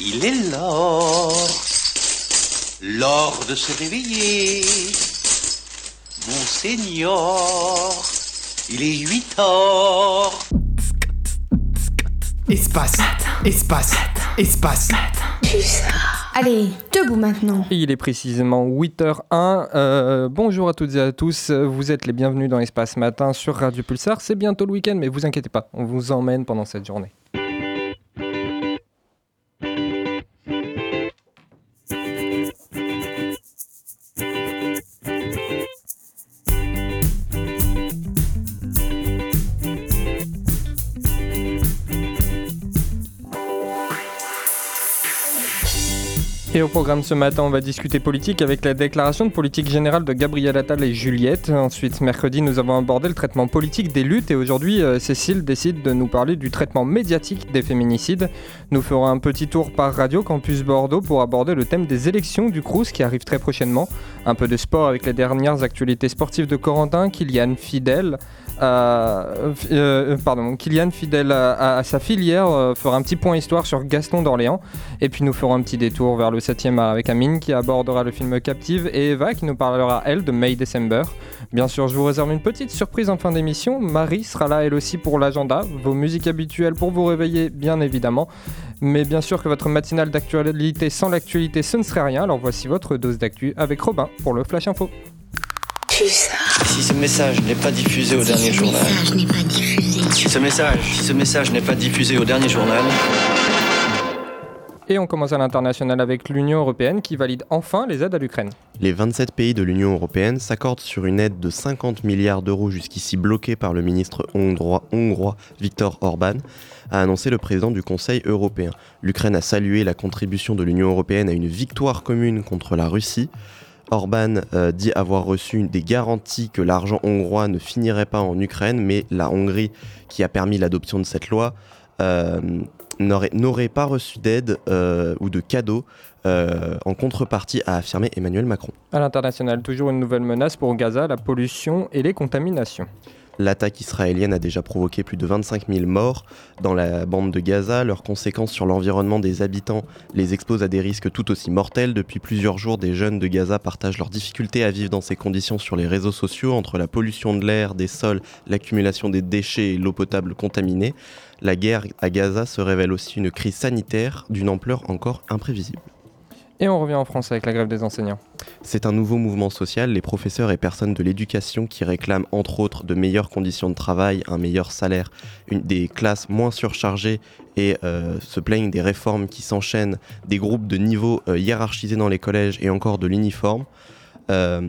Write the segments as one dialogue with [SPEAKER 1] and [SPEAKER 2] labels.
[SPEAKER 1] Il est l'heure, l'heure de se réveiller. Monseigneur, il est 8 heures.
[SPEAKER 2] Espace, espace, espace.
[SPEAKER 3] Allez, debout maintenant.
[SPEAKER 4] Il est précisément 8h01. Euh, bonjour à toutes et à tous. Vous êtes les bienvenus dans Espace Matin sur Radio Pulsar. C'est bientôt le week-end, mais vous inquiétez pas, on vous emmène pendant cette journée. Au programme ce matin, on va discuter politique avec la déclaration de politique générale de Gabriel Attal et Juliette. Ensuite, mercredi, nous avons abordé le traitement politique des luttes et aujourd'hui, euh, Cécile décide de nous parler du traitement médiatique des féminicides. Nous ferons un petit tour par Radio Campus Bordeaux pour aborder le thème des élections du Crous qui arrive très prochainement. Un peu de sport avec les dernières actualités sportives de Corentin, Kylian Fidel. Euh, euh, pardon, Kylian, fidèle à, sa filière, euh, fera un petit point histoire sur Gaston d'Orléans. Et puis nous ferons un petit détour vers le 7ème avec Amine qui abordera le film Captive et Eva qui nous parlera, elle, de May December. Bien sûr, je vous réserve une petite surprise en fin d'émission. Marie sera là, elle aussi, pour l'agenda. Vos musiques habituelles pour vous réveiller, bien évidemment. Mais bien sûr que votre matinale d'actualité sans l'actualité, ce ne serait rien. Alors voici votre dose d'actu avec Robin pour le Flash Info.
[SPEAKER 5] Si ce message n'est pas diffusé au dernier journal. Si ce message, si ce message n'est pas diffusé au dernier journal.
[SPEAKER 4] Et on commence à l'international avec l'Union européenne qui valide enfin les aides à l'Ukraine.
[SPEAKER 6] Les 27 pays de l'Union européenne s'accordent sur une aide de 50 milliards d'euros jusqu'ici bloquée par le ministre hongrois, hongrois Viktor Orban, a annoncé le président du Conseil européen. L'Ukraine a salué la contribution de l'Union européenne à une victoire commune contre la Russie. Orban euh, dit avoir reçu des garanties que l'argent hongrois ne finirait pas en Ukraine, mais la Hongrie, qui a permis l'adoption de cette loi, euh, n'aurait pas reçu d'aide euh, ou de cadeaux en contrepartie, a affirmé Emmanuel Macron.
[SPEAKER 4] À l'international, toujours une nouvelle menace pour Gaza, la pollution et les contaminations.
[SPEAKER 6] L'attaque israélienne a déjà provoqué plus de 25 000 morts dans la bande de Gaza. Leurs conséquences sur l'environnement des habitants les exposent à des risques tout aussi mortels. Depuis plusieurs jours, des jeunes de Gaza partagent leurs difficultés à vivre dans ces conditions sur les réseaux sociaux, entre la pollution de l'air, des sols, l'accumulation des déchets et l'eau potable contaminée. La guerre à Gaza se révèle aussi une crise sanitaire d'une ampleur encore imprévisible.
[SPEAKER 4] Et on revient en France avec la grève des enseignants.
[SPEAKER 6] C'est un nouveau mouvement social, les professeurs et personnes de l'éducation qui réclament entre autres de meilleures conditions de travail, un meilleur salaire, des classes moins surchargées et euh, se plaignent des réformes qui s'enchaînent, des groupes de niveau euh, hiérarchisés dans les collèges et encore de l'uniforme. Euh,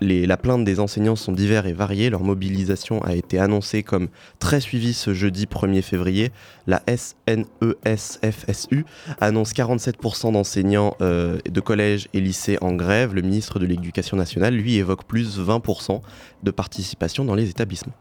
[SPEAKER 6] la plainte des enseignants sont divers et variées. Leur mobilisation a été annoncée comme très suivie ce jeudi 1er février. La SNESFSU annonce 47% d'enseignants euh, de collèges et lycées en grève. Le ministre de l'Éducation nationale, lui, évoque plus 20% de participation dans les établissements.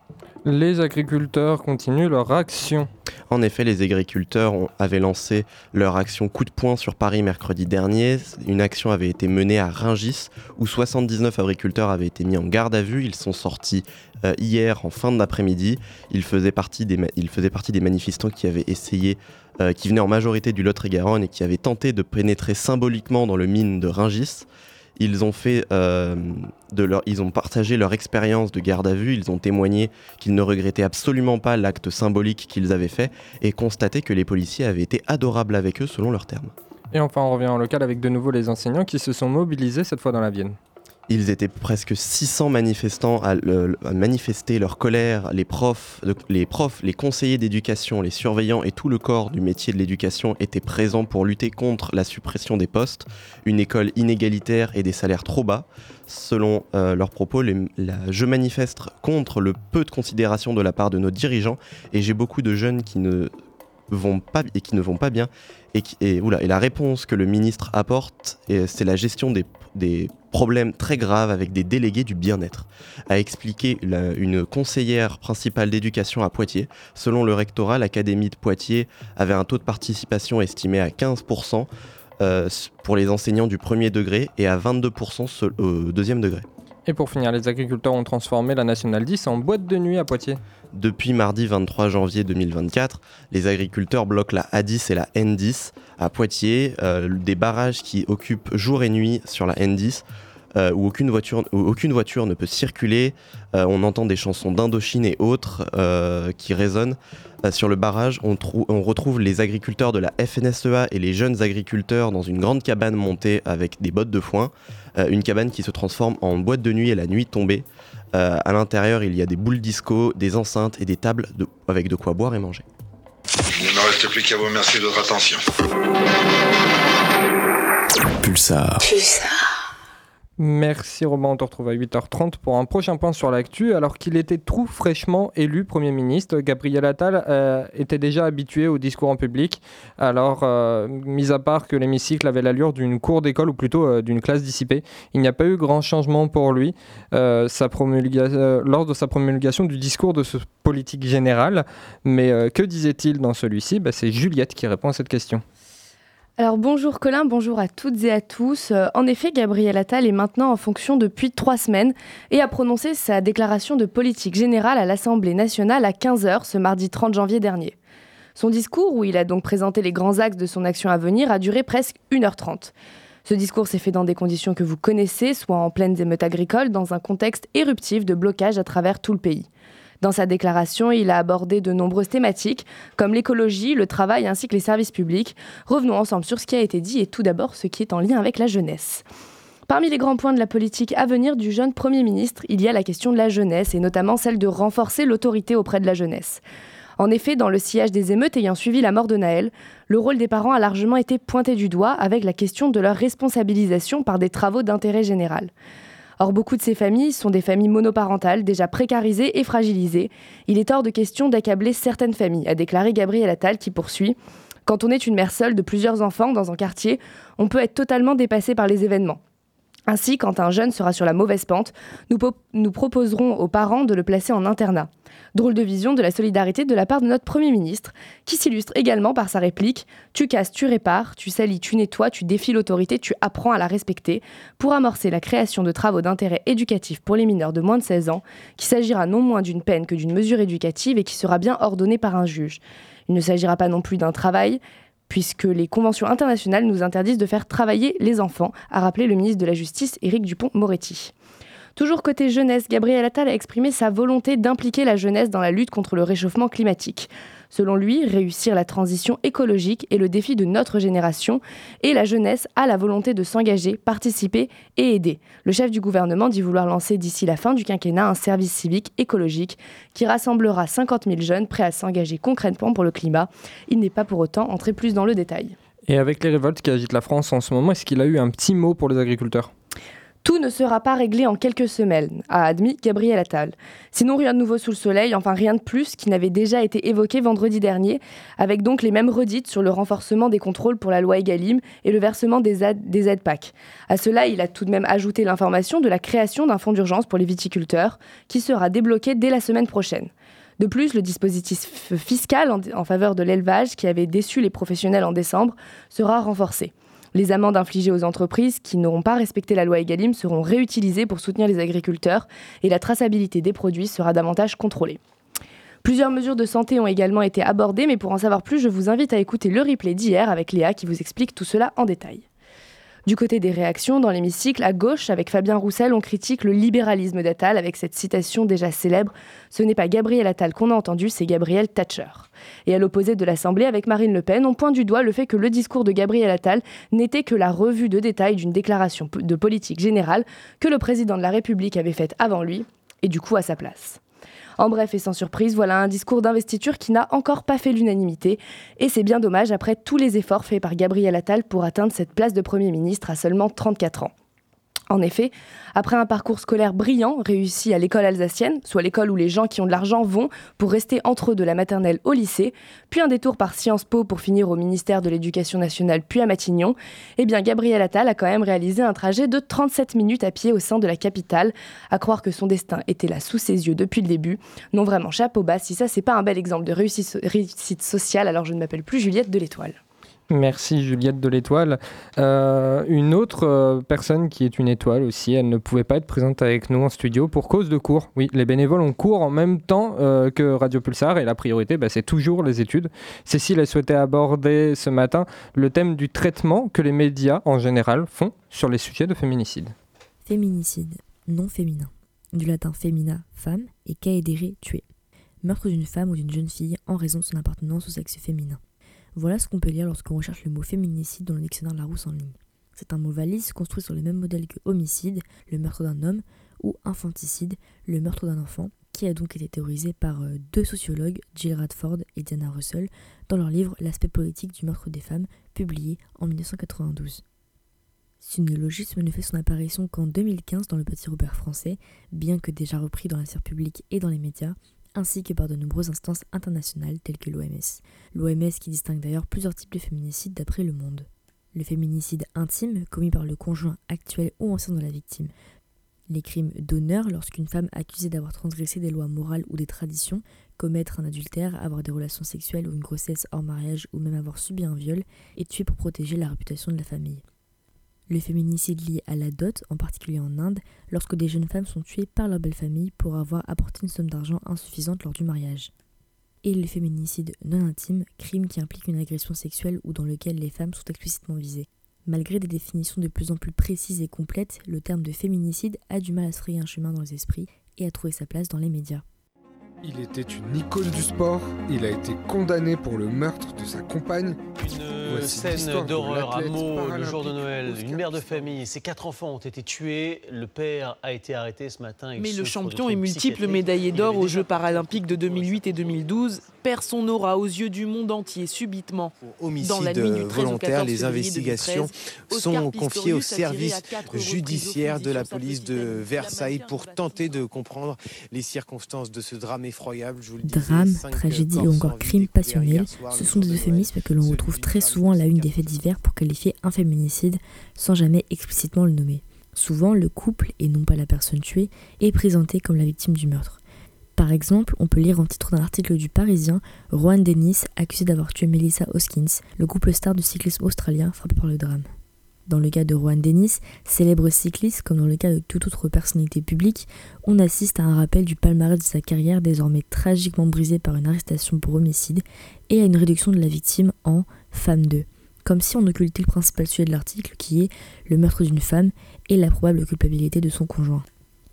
[SPEAKER 4] Les agriculteurs continuent leur action.
[SPEAKER 6] En effet, les agriculteurs avaient lancé leur action coup de poing sur Paris mercredi dernier. Une action avait été menée à Ringis où 79 agriculteurs avaient été mis en garde à vue. Ils sont sortis euh, hier en fin d'après-midi. Ils, faisaient partie des manifestants qui avaient essayé, euh, qui venaient en majorité du Lot-et-Garonne et qui avaient tenté de pénétrer symboliquement dans le mine de Ringis. Ils ont fait euh, de leur, ils ont partagé leur expérience de garde à vue. Ils ont témoigné qu'ils ne regrettaient absolument pas l'acte symbolique qu'ils avaient fait et constaté que les policiers avaient été adorables avec eux selon leurs termes.
[SPEAKER 4] Et enfin, on revient en local avec de nouveau les enseignants qui se sont mobilisés cette fois dans la Vienne.
[SPEAKER 6] Ils étaient presque 600 manifestants à, manifester leur colère. Les profs, les, conseillers d'éducation, les surveillants et tout le corps du métier de l'éducation étaient présents pour lutter contre la suppression des postes, une école inégalitaire et des salaires trop bas. Selon euh, leurs propos, je manifeste contre le peu de considération de la part de nos dirigeants et j'ai beaucoup de jeunes qui ne vont pas et qui ne vont pas bien et, la réponse que le ministre apporte c'est la gestion des problème très grave avec des délégués du bien-être, a expliqué une conseillère principale d'éducation à Poitiers. Selon le rectorat, l'Académie de Poitiers avait un taux de participation estimé à 15% euh, pour les enseignants du premier degré et à 22% au deuxième degré.
[SPEAKER 4] Et pour finir, les agriculteurs ont transformé la Nationale 10 en boîte de nuit à Poitiers.
[SPEAKER 6] Depuis mardi 23 janvier 2024, les agriculteurs bloquent la A10 et la N10 à Poitiers, euh, des barrages qui occupent jour et nuit sur la N10. Euh, où, aucune voiture, ne peut circuler. Euh, on entend des chansons d'Indochine et autres qui résonnent. sur le barrage, on, on, retrouve les agriculteurs de la FNSEA et les jeunes agriculteurs dans une grande cabane montée avec des bottes de foin. une cabane qui se transforme en boîte de nuit et la nuit tombée. Euh, à l'intérieur, il y a des boules disco, des enceintes et des tables avec de quoi boire et manger.
[SPEAKER 7] Il ne me reste plus qu'à vous remercier de votre attention.
[SPEAKER 2] Pulsar.
[SPEAKER 3] Pulsar.
[SPEAKER 4] Merci Romain, on te retrouve à 8h30 pour un prochain point sur l'actu. Alors qu'il était tout fraîchement élu Premier ministre, Gabriel Attal euh, était déjà habitué au discours en public. Alors, euh, mis à part que l'hémicycle avait l'allure d'une cour d'école ou plutôt euh, d'une classe dissipée, il n'y a pas eu grand changement pour lui lors de sa promulgation du discours de ce politique général. Mais que disait-il dans celui-ci? Bah, C'est Juliette qui répond à cette question.
[SPEAKER 8] Alors bonjour Colin, bonjour à toutes et à tous. Euh, en effet, Gabriel Attal est maintenant en fonction depuis trois semaines et a prononcé sa déclaration de politique générale à l'Assemblée nationale à 15h ce mardi 30 janvier dernier. Son discours, où il a donc présenté les grands axes de son action à venir, a duré presque 1h30. Ce discours s'est fait dans des conditions que vous connaissez, soit en pleine émeutes agricoles, dans un contexte éruptif de blocage à travers tout le pays. Dans sa déclaration, il a abordé de nombreuses thématiques, comme l'écologie, le travail ainsi que les services publics. Revenons ensemble sur ce qui a été dit et tout d'abord ce qui est en lien avec la jeunesse. Parmi les grands points de la politique à venir du jeune Premier ministre, il y a la question de la jeunesse et notamment celle de renforcer l'autorité auprès de la jeunesse. En effet, dans le sillage des émeutes ayant suivi la mort de Naël, le rôle des parents a largement été pointé du doigt avec la question de leur responsabilisation par des travaux d'intérêt général. Or, beaucoup de ces familles sont des familles monoparentales, déjà précarisées et fragilisées. Il est hors de question d'accabler certaines familles, a déclaré Gabriel Attal qui poursuit. Quand on est une mère seule de plusieurs enfants dans un quartier, on peut être totalement dépassé par les événements. Ainsi, quand un jeune sera sur la mauvaise pente, nous, proposerons aux parents de le placer en internat. Drôle de vision de la solidarité de la part de notre Premier ministre, qui s'illustre également par sa réplique Tu casses, tu répares, tu salis, tu nettoies, tu défies l'autorité, tu apprends à la respecter, pour amorcer la création de travaux d'intérêt éducatif pour les mineurs de moins de 16 ans, qui s'agira non moins d'une peine que d'une mesure éducative et qui sera bien ordonnée par un juge. Il ne s'agira pas non plus d'un travail, puisque les conventions internationales nous interdisent de faire travailler les enfants, a rappelé le ministre de la Justice, Éric Dupont-Moretti. Toujours côté jeunesse, Gabriel Attal a exprimé sa volonté d'impliquer la jeunesse dans la lutte contre le réchauffement climatique. Selon lui, réussir la transition écologique est le défi de notre génération et la jeunesse a la volonté de s'engager, participer et aider. Le chef du gouvernement dit vouloir lancer d'ici la fin du quinquennat un service civique écologique qui rassemblera 50 000 jeunes prêts à s'engager concrètement pour le climat. Il n'est pas pour autant entré plus dans le détail.
[SPEAKER 4] Et avec les révoltes qui agitent la France en ce moment, est-ce qu'il a eu un petit mot pour les agriculteurs?
[SPEAKER 8] Tout ne sera pas réglé en quelques semaines, a admis Gabriel Attal. Sinon, rien de nouveau sous le soleil, enfin rien de plus qui n'avait déjà été évoqué vendredi dernier, avec donc les mêmes redites sur le renforcement des contrôles pour la loi Egalim et le versement des aides, des aides PAC. À cela, il a tout de même ajouté l'information de la création d'un fonds d'urgence pour les viticulteurs, qui sera débloqué dès la semaine prochaine. De plus, le dispositif fiscal en faveur de l'élevage, qui avait déçu les professionnels en décembre, sera renforcé. Les amendes infligées aux entreprises qui n'auront pas respecté la loi Egalim seront réutilisées pour soutenir les agriculteurs et la traçabilité des produits sera davantage contrôlée. Plusieurs mesures de santé ont également été abordées, mais pour en savoir plus, je vous invite à écouter le replay d'hier avec Léa qui vous explique tout cela en détail. Du côté des réactions, dans l'hémicycle, à gauche, avec Fabien Roussel, on critique le libéralisme d'Attal avec cette citation déjà célèbre Ce n'est pas Gabriel Attal qu'on a entendu, c'est Gabriel Thatcher. Et à l'opposé de l'Assemblée, avec Marine Le Pen, on pointe du doigt le fait que le discours de Gabriel Attal n'était que la revue de détail d'une déclaration de politique générale que le président de la République avait faite avant lui, et du coup à sa place. En bref et sans surprise, voilà un discours d'investiture qui n'a encore pas fait l'unanimité. Et c'est bien dommage après tous les efforts faits par Gabriel Attal pour atteindre cette place de Premier ministre à seulement 34 ans. En effet, après un parcours scolaire brillant réussi à l'école alsacienne, soit l'école où les gens qui ont de l'argent vont pour rester entre eux de la maternelle au lycée, puis un détour par Sciences Po pour finir au ministère de l'Éducation nationale puis à Matignon, eh bien Gabriel Attal a quand même réalisé un trajet de 37 minutes à pied au sein de la capitale, à croire que son destin était là sous ses yeux depuis le début. Non vraiment chapeau bas, si ça c'est pas un bel exemple de réussite, réussite sociale, alors je ne m'appelle plus Juliette de l'Étoile.
[SPEAKER 4] Merci Juliette de l'Étoile. Euh, une autre euh, personne qui est une étoile aussi, elle ne pouvait pas être présente avec nous en studio pour cause de cours. Oui, les bénévoles ont cours en même temps euh, que Radio Pulsar et la priorité, bah, c'est toujours les études. Cécile a souhaité aborder ce matin le thème du traitement que les médias en général font sur les sujets de féminicide.
[SPEAKER 9] Féminicide, non féminin. Du latin femina, femme, et caedere, tuer. Meurtre d'une femme ou d'une jeune fille en raison de son appartenance au sexe féminin. Voilà ce qu'on peut lire lorsqu'on recherche le mot féminicide dans le dictionnaire Larousse en ligne. C'est un mot valise construit sur le même modèle que homicide, le meurtre d'un homme, ou infanticide, le meurtre d'un enfant, qui a donc été théorisé par euh, deux sociologues, Jill Radford et Diana Russell, dans leur livre L'aspect politique du meurtre des femmes, publié en 1992. Ce néologisme ne fait son apparition qu'en 2015 dans le Petit Robert français, bien que déjà repris dans la sphère publique et dans les médias, ainsi que par de nombreuses instances internationales telles que l'OMS. L'OMS qui distingue d'ailleurs plusieurs types de féminicides d'après le monde. Le féminicide intime, commis par le conjoint actuel ou ancien de la victime. Les crimes d'honneur, lorsqu'une femme accusée d'avoir transgressé des lois morales ou des traditions, commettre un adultère, avoir des relations sexuelles ou une grossesse hors mariage ou même avoir subi un viol, est tuée pour protéger la réputation de la famille. Le féminicide lié à la dot, en particulier en Inde, lorsque des jeunes femmes sont tuées par leur belle famille pour avoir apporté une somme d'argent insuffisante lors du mariage. Et le féminicide non intime, crime qui implique une agression sexuelle ou dans lequel les femmes sont explicitement visées. Malgré des définitions de plus en plus précises et complètes, le terme de féminicide a du mal à se frayer un chemin dans les esprits et à trouver sa place dans les médias.
[SPEAKER 10] Il était une icône du sport, il a été condamné pour le meurtre de sa compagne.
[SPEAKER 11] Une scène d'horreur à Meaux le jour de Noël. Une mère de famille, ses quatre enfants ont été tués. Le père a été arrêté ce matin.
[SPEAKER 12] Mais le champion et multiple médaillé d'or aux Jeux paralympiques de 2008 et 2012 perd son aura aux yeux du monde entier subitement.
[SPEAKER 13] Homicide Dans la nuit du 13 volontaire, les investigations sont confiées au service judiciaire de la police de Versailles pour tenter de comprendre les circonstances de ce drame.
[SPEAKER 9] Drame, tragédie ou encore crime passionnel, ce sont des euphémismes que l'on retrouve très souvent à la une des faits divers pour qualifier un féminicide sans jamais explicitement le nommer. Souvent, le couple, et non pas la personne tuée, est présenté comme la victime du meurtre. Par exemple, on peut lire en titre d'un article du Parisien Juan Dennis accusé d'avoir tué Melissa Hoskins, le couple star du cyclisme australien frappé par le drame. Dans le cas de Juan Dennis, célèbre cycliste comme dans le cas de toute autre personnalité publique, on assiste à un rappel du palmarès de sa carrière désormais tragiquement brisé par une arrestation pour homicide et à une réduction de la victime en femme 2, comme si on occultait le principal sujet de l'article qui est le meurtre d'une femme et la probable culpabilité de son conjoint.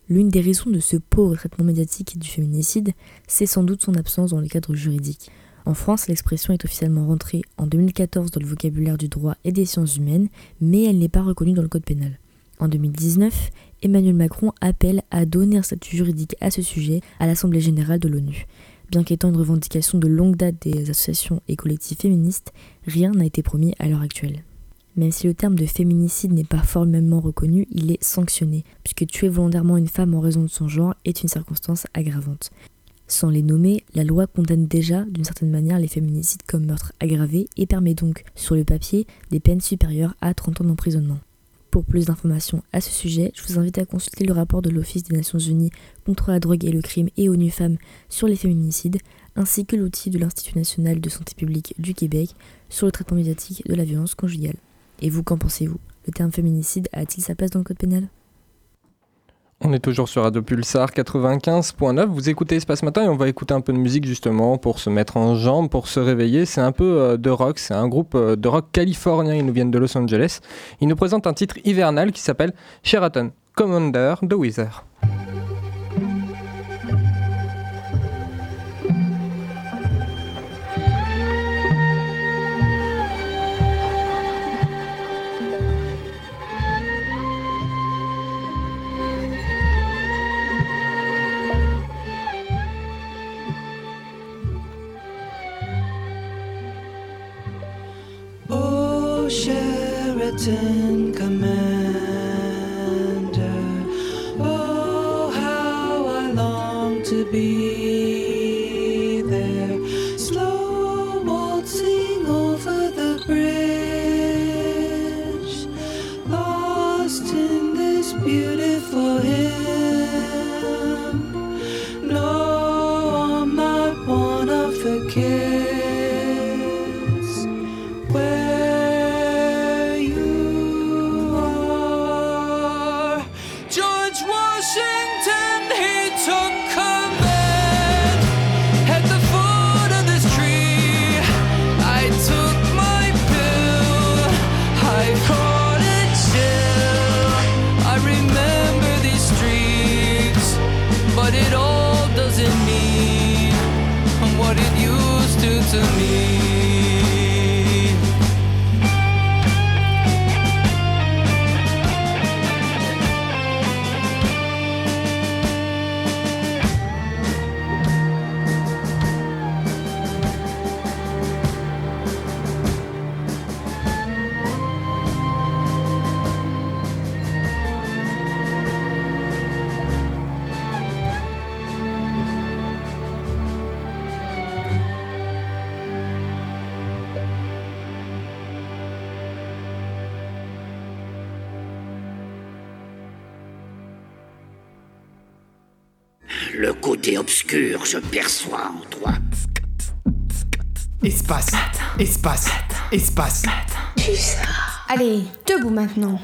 [SPEAKER 9] L'une des raisons de ce pauvre traitement médiatique du féminicide, c'est sans doute son absence dans le cadre juridique. En France, l'expression est officiellement rentrée en 2014 dans le vocabulaire du droit et des sciences humaines, mais elle n'est pas reconnue dans le code pénal. En 2019, Emmanuel Macron appelle à donner un statut juridique à ce sujet à l'Assemblée générale de l'ONU. Bien qu'étant une revendication de longue date des associations et collectifs féministes, rien n'a été promis à l'heure actuelle. Même si le terme de féminicide n'est pas formellement reconnu, il est sanctionné, puisque tuer volontairement une femme en raison de son genre est une circonstance aggravante. Sans les nommer, la loi condamne déjà d'une certaine manière les féminicides comme meurtre aggravé et permet donc, sur le papier, des peines supérieures à 30 ans d'emprisonnement. Pour plus d'informations à ce sujet, je vous invite à consulter le rapport de l'Office des Nations Unies contre la drogue et le crime et ONU Femmes sur les féminicides, ainsi que l'outil de l'Institut national de santé publique du Québec sur le traitement médiatique de la violence conjugale. Et vous, qu'en pensez-vous? Le terme féminicide a-t-il sa place dans le code pénal?
[SPEAKER 4] On est toujours sur Radio Pulsar 95.9. Vous écoutez Espace Matin et on va écouter un peu de musique justement pour se mettre en jambe, pour se réveiller. C'est un peu euh, de rock, c'est un groupe euh, de rock californien. Ils nous viennent de Los Angeles. Ils nous présentent un titre hivernal qui s'appelle Sheraton Commander de Weezer.
[SPEAKER 14] Le côté obscur se perçoit en toi.
[SPEAKER 2] Espace. Espace. Espace.
[SPEAKER 3] Allez, debout maintenant.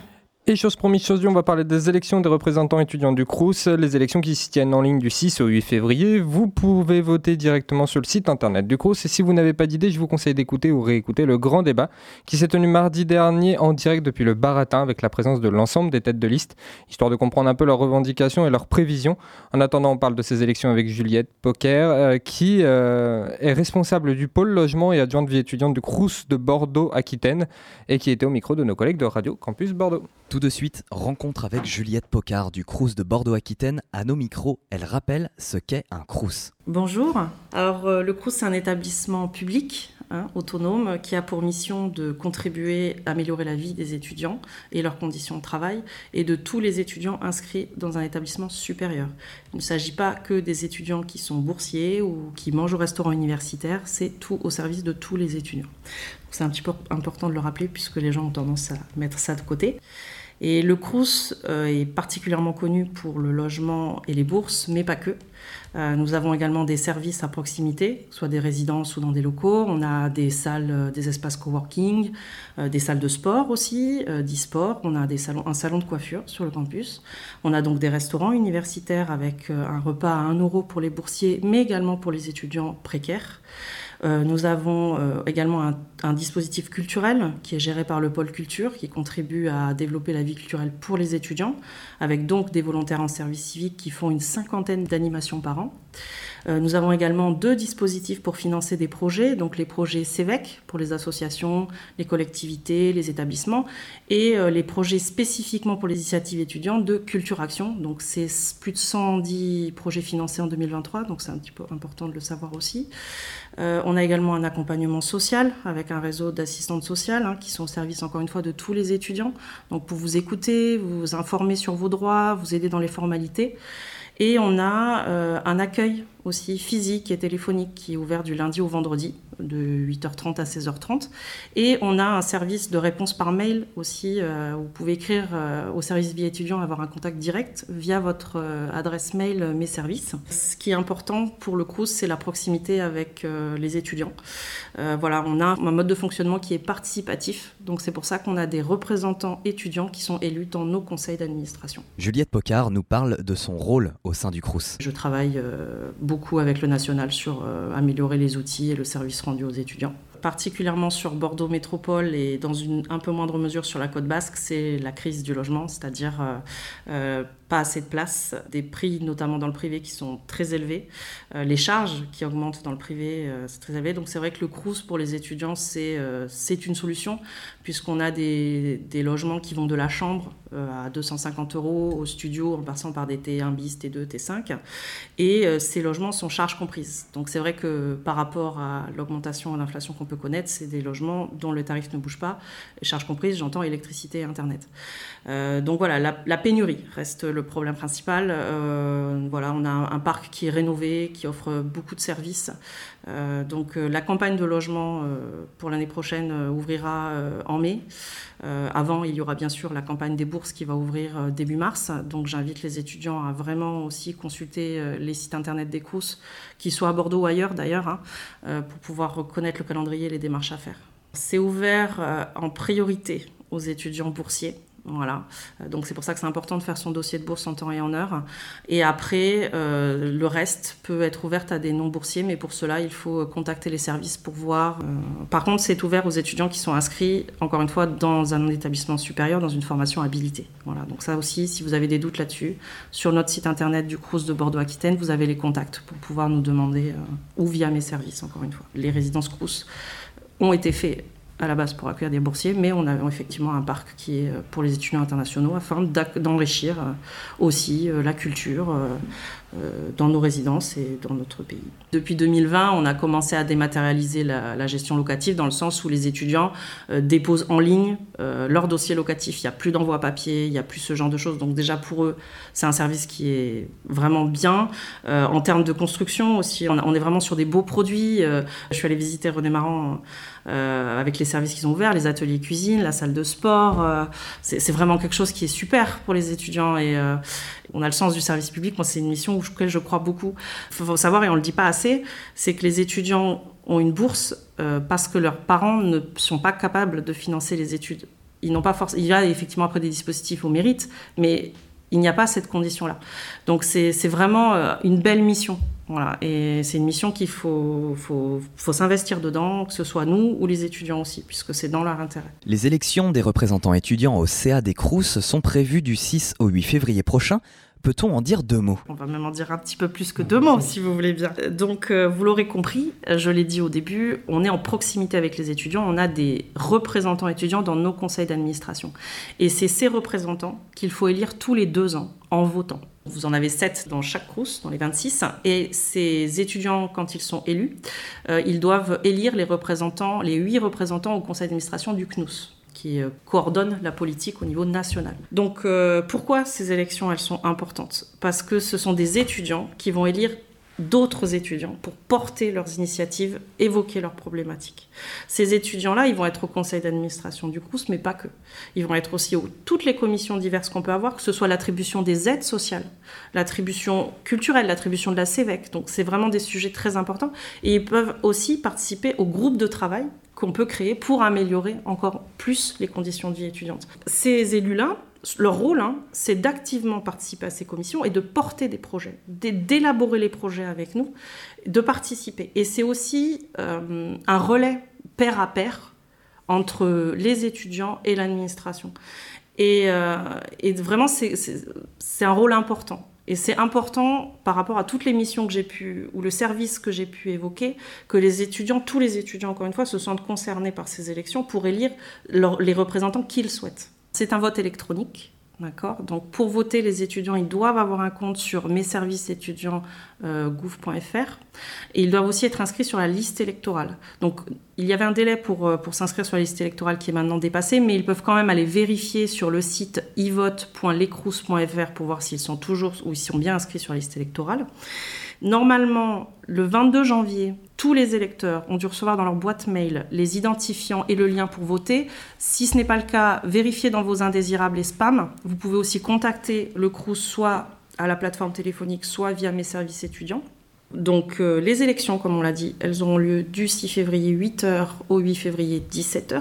[SPEAKER 4] Et chose promise, chose due, on va parler des élections des représentants étudiants du CRUS, les élections qui se tiennent en ligne du 6 au 8 février. Vous pouvez voter directement sur le site internet du CRUS et si vous n'avez pas d'idée, je vous conseille d'écouter ou réécouter le grand débat qui s'est tenu mardi dernier en direct depuis le Baratin avec la présence de l'ensemble des têtes de liste, histoire de comprendre un peu leurs revendications et leurs prévisions. En attendant, on parle de ces élections avec Juliette Poker, euh, qui euh, est responsable du pôle logement et adjointe vie étudiante du CRUS de Bordeaux-Aquitaine et qui était au micro de nos collègues de Radio Campus Bordeaux.
[SPEAKER 15] De suite, rencontre avec Juliette Pocard du Crous de Bordeaux-Aquitaine. À nos micros, elle rappelle ce qu'est un Crous.
[SPEAKER 16] Bonjour. Alors, euh, le Crous, c'est un établissement public hein, autonome qui a pour mission de contribuer à améliorer la vie des étudiants et leurs conditions de travail et de tous les étudiants inscrits dans un établissement supérieur. Il ne s'agit pas que des étudiants qui sont boursiers ou qui mangent au restaurant universitaire, c'est tout au service de tous les étudiants. C'est un petit peu important de le rappeler puisque les gens ont tendance à mettre ça de côté. Et le CRUS euh, est particulièrement connu pour le logement et les bourses, mais pas que. Euh, nous avons également des services à proximité, soit des résidences ou dans des locaux. On a des salles, euh, des espaces coworking, des salles de sport aussi, d'e-sport. On a des salons, un salon de coiffure sur le campus. On a donc des restaurants universitaires avec un repas à 1 euro pour les boursiers, mais également pour les étudiants précaires. Euh, nous avons euh, également un, un, dispositif culturel qui est géré par le pôle culture, qui contribue à développer la vie culturelle pour les étudiants, avec donc des volontaires en service civique qui font une cinquantaine d'animations par an. Euh, nous avons également deux dispositifs pour financer des projets, donc les projets CEVEC pour les associations, les collectivités, les établissements, et euh, les projets spécifiquement pour les initiatives étudiantes de Culture Action. Donc c'est plus de 110 projets financés en 2023, donc c'est un petit peu important de le savoir aussi. Euh, on a également un accompagnement social avec un réseau d'assistantes sociales hein, qui sont au service encore une fois de tous les étudiants, donc pour vous écouter, vous informer sur vos droits, vous aider dans les formalités. Et on a euh, un accueil aussi physique et téléphonique qui est ouvert du lundi au vendredi de 8h30 à 16h30. Et on a un service de réponse par mail aussi. Euh, vous pouvez écrire euh, au service vie étudiant, avoir un contact direct via votre euh, adresse mail Mes services. Ce qui est important pour le CRUS, c'est la proximité avec euh, les étudiants. voilà, on a un mode de fonctionnement qui est participatif. Donc c'est pour ça qu'on a des représentants étudiants qui sont élus dans nos conseils d'administration.
[SPEAKER 15] Juliette Pocard nous parle de son rôle au sein du CRUS.
[SPEAKER 16] Je travaille beaucoup avec le national sur améliorer les outils et le service rendu aux étudiants. Particulièrement sur Bordeaux Métropole et dans une un peu moindre mesure sur la côte basque, c'est la crise du logement, c'est-à-dire euh, euh, pas assez de place, des prix notamment dans le privé qui sont très élevés, euh, les charges qui augmentent dans le privé, euh, c'est très élevé. Donc c'est vrai que le CRUS pour les étudiants, c'est euh, une solution puisqu'on a des, des, logements qui vont de la chambre à 250 euros au studio en passant par des T1 bis, T2, T5. Et ces logements sont charges comprises. Donc c'est vrai que par rapport à l'augmentation et l'inflation qu'on peut connaître, c'est des logements dont le tarif ne bouge pas. Charges comprises, j'entends électricité et Internet. donc voilà, la, la pénurie reste le problème principal. Euh, voilà, on a un, parc qui est rénové, qui offre beaucoup de services. Euh, donc euh, la campagne de logement pour l'année prochaine ouvrira en mai. avant, il y aura bien sûr la campagne des bourses qui va ouvrir début mars. Donc j'invite les étudiants à vraiment aussi consulter les sites internet des CRUS, qu'ils soient à Bordeaux ou ailleurs d'ailleurs, hein, pour pouvoir reconnaître le calendrier et les démarches à faire. C'est ouvert en priorité aux étudiants boursiers Voilà. Euh, donc c'est pour ça que c'est important de faire son dossier de bourse en temps et en heure. Et après, euh, le reste peut être ouvert à des non-boursiers, mais pour cela, il faut contacter les services pour voir. Euh, par contre, c'est ouvert aux étudiants qui sont inscrits, encore une fois, dans un établissement supérieur, dans une formation habilitée. Voilà. Donc ça aussi, si vous avez des doutes là-dessus, sur notre site internet du Crous de Bordeaux-Aquitaine, vous avez les contacts pour pouvoir nous demander, ou via mes services, encore une fois. Les résidences Crous ont été faits à la base pour accueillir des boursiers, mais on a effectivement un parc qui est euh, pour les étudiants internationaux afin d'enrichir euh, aussi euh, la culture dans nos résidences et dans notre pays. Depuis 2020, on a commencé à dématérialiser la, gestion locative dans le sens où les étudiants déposent en ligne leur dossier locatif. Il n'y a plus d'envoi papier, il n'y a plus ce genre de choses. Donc déjà pour eux, c'est un service qui est vraiment bien. en termes de construction aussi, on, est vraiment sur des beaux produits. je suis allée visiter René Marant euh, avec les services qu'ils ont ouverts, les ateliers cuisine, la salle de sport. Euh, c'est vraiment quelque chose qui est super pour les étudiants et euh, on a le sens du service public. Moi, c'est une mission auquel je crois beaucoup. Il faut savoir, et on ne le dit pas assez, c'est que les étudiants ont une bourse parce que leurs parents ne sont pas capables de financer les études. Ils n'ont pas force. Il y a effectivement après des dispositifs au mérite, mais il n'y a pas cette condition-là. Donc c'est vraiment une belle mission voilà. Et c'est une mission qu'il faut, faut, faut s'investir dedans, que ce soit nous ou les étudiants aussi, puisque c'est dans leur intérêt.
[SPEAKER 15] Les élections des représentants étudiants au CA des Crous sont prévues du 6 au 8 février prochain. Peut-on en dire deux mots?
[SPEAKER 16] On va même en dire un petit peu plus que deux mots, si vous voulez bien. Donc, euh, vous l'aurez compris, je l'ai dit au début, on est en proximité avec les étudiants, on a des représentants étudiants dans nos conseils d'administration. Et c'est ces représentants qu'il faut élire tous les deux ans en votant. Vous en avez 7 dans chaque crous, dans les 26. Et ces étudiants, quand ils sont élus, euh, ils doivent élire les représentants, les 8 représentants au conseil d'administration du CNUS qui euh, coordonne la politique au niveau national. Donc euh, pourquoi ces élections elles sont importantes? Parce que ce sont des étudiants qui vont élire d'autres étudiants pour porter leurs initiatives, évoquer leurs problématiques. Ces étudiants-là, ils vont être au conseil d'administration du CRUS, mais pas que. Ils vont être aussi aux toutes les commissions diverses qu'on peut avoir, que ce soit l'attribution des aides sociales, l'attribution culturelle, l'attribution de la CEVEC. Donc c'est vraiment des sujets très importants. Et ils peuvent aussi participer au groupe de travail qu'on peut créer pour améliorer encore plus les conditions de vie étudiante. Ces élus-là, leur rôle, hein, c'est d'activement participer à ces commissions et de porter des projets, d'élaborer les projets avec nous, de participer. Et c'est aussi euh, un relais pair à pair entre les étudiants et l'administration. Et, euh, vraiment, c'est un rôle important. Et c'est important par rapport à toutes les missions que j'ai pu, ou le service que j'ai pu évoquer, que les étudiants, tous les étudiants, encore une fois, se sentent concernés par ces élections pour élire les représentants qu'ils souhaitent. C'est un vote électronique. D'accord? Donc pour voter, les étudiants, ils doivent avoir un compte sur mes services étudiants euh, et ils doivent aussi être inscrits sur la liste électorale. Donc il y avait un délai pour, euh, pour s'inscrire sur la liste électorale qui est maintenant dépassé, mais ils peuvent quand même aller vérifier sur le site ivote.lecrous.fr pour voir s'ils sont toujours ou s'ils sont bien inscrits sur la liste électorale. Normalement, le 22 janvier, tous les électeurs ont dû recevoir dans leur boîte mail les identifiants et le lien pour voter. Si ce n'est pas le cas, vérifiez dans vos indésirables et spams. Vous pouvez aussi contacter le CRUS soit à la plateforme téléphonique, soit via mes services étudiants. Donc euh, les élections, comme on l'a dit, elles auront lieu du 6 février 8h au 8 février 17h.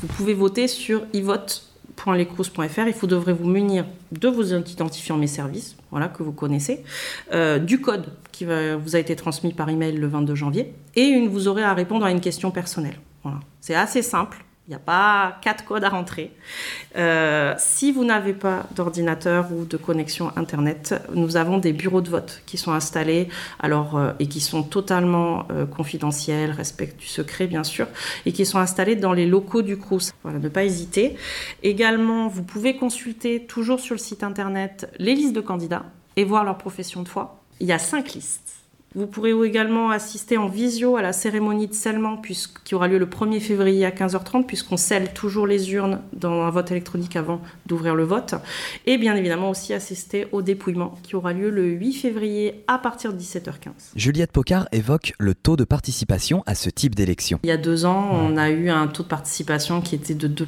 [SPEAKER 16] Vous pouvez voter sur ivote .lecrous.fr, il faut devrez vous munir de vos identifiants mes services, voilà que vous connaissez, euh, du code qui vous a été transmis par email le 22 janvier, et vous aurez à répondre à une question personnelle. Voilà. C'est assez simple. Il n'y a pas quatre codes à rentrer. Euh, si vous n'avez pas d'ordinateur ou de connexion Internet, nous avons des bureaux de vote qui sont installés alors, euh, et qui sont totalement euh, confidentiels, respectent du secret bien sûr, et qui sont installés dans les locaux du CRUS. Voilà, ne pas hésiter. Également, vous pouvez consulter toujours sur le site Internet les listes de candidats et voir leur profession de foi. Il y a cinq listes. Vous pourrez également assister en visio à la cérémonie de scellement qui aura lieu le 1er février à 15h30 puisqu'on scelle toujours les urnes dans un vote électronique avant d'ouvrir le vote. Et bien évidemment aussi assister au dépouillement qui aura lieu le 8 février à partir de 17h15.
[SPEAKER 15] Juliette Pocard évoque le taux de participation à ce type d'élection.
[SPEAKER 16] Il y a deux ans, on a eu un taux de participation qui était de 2%.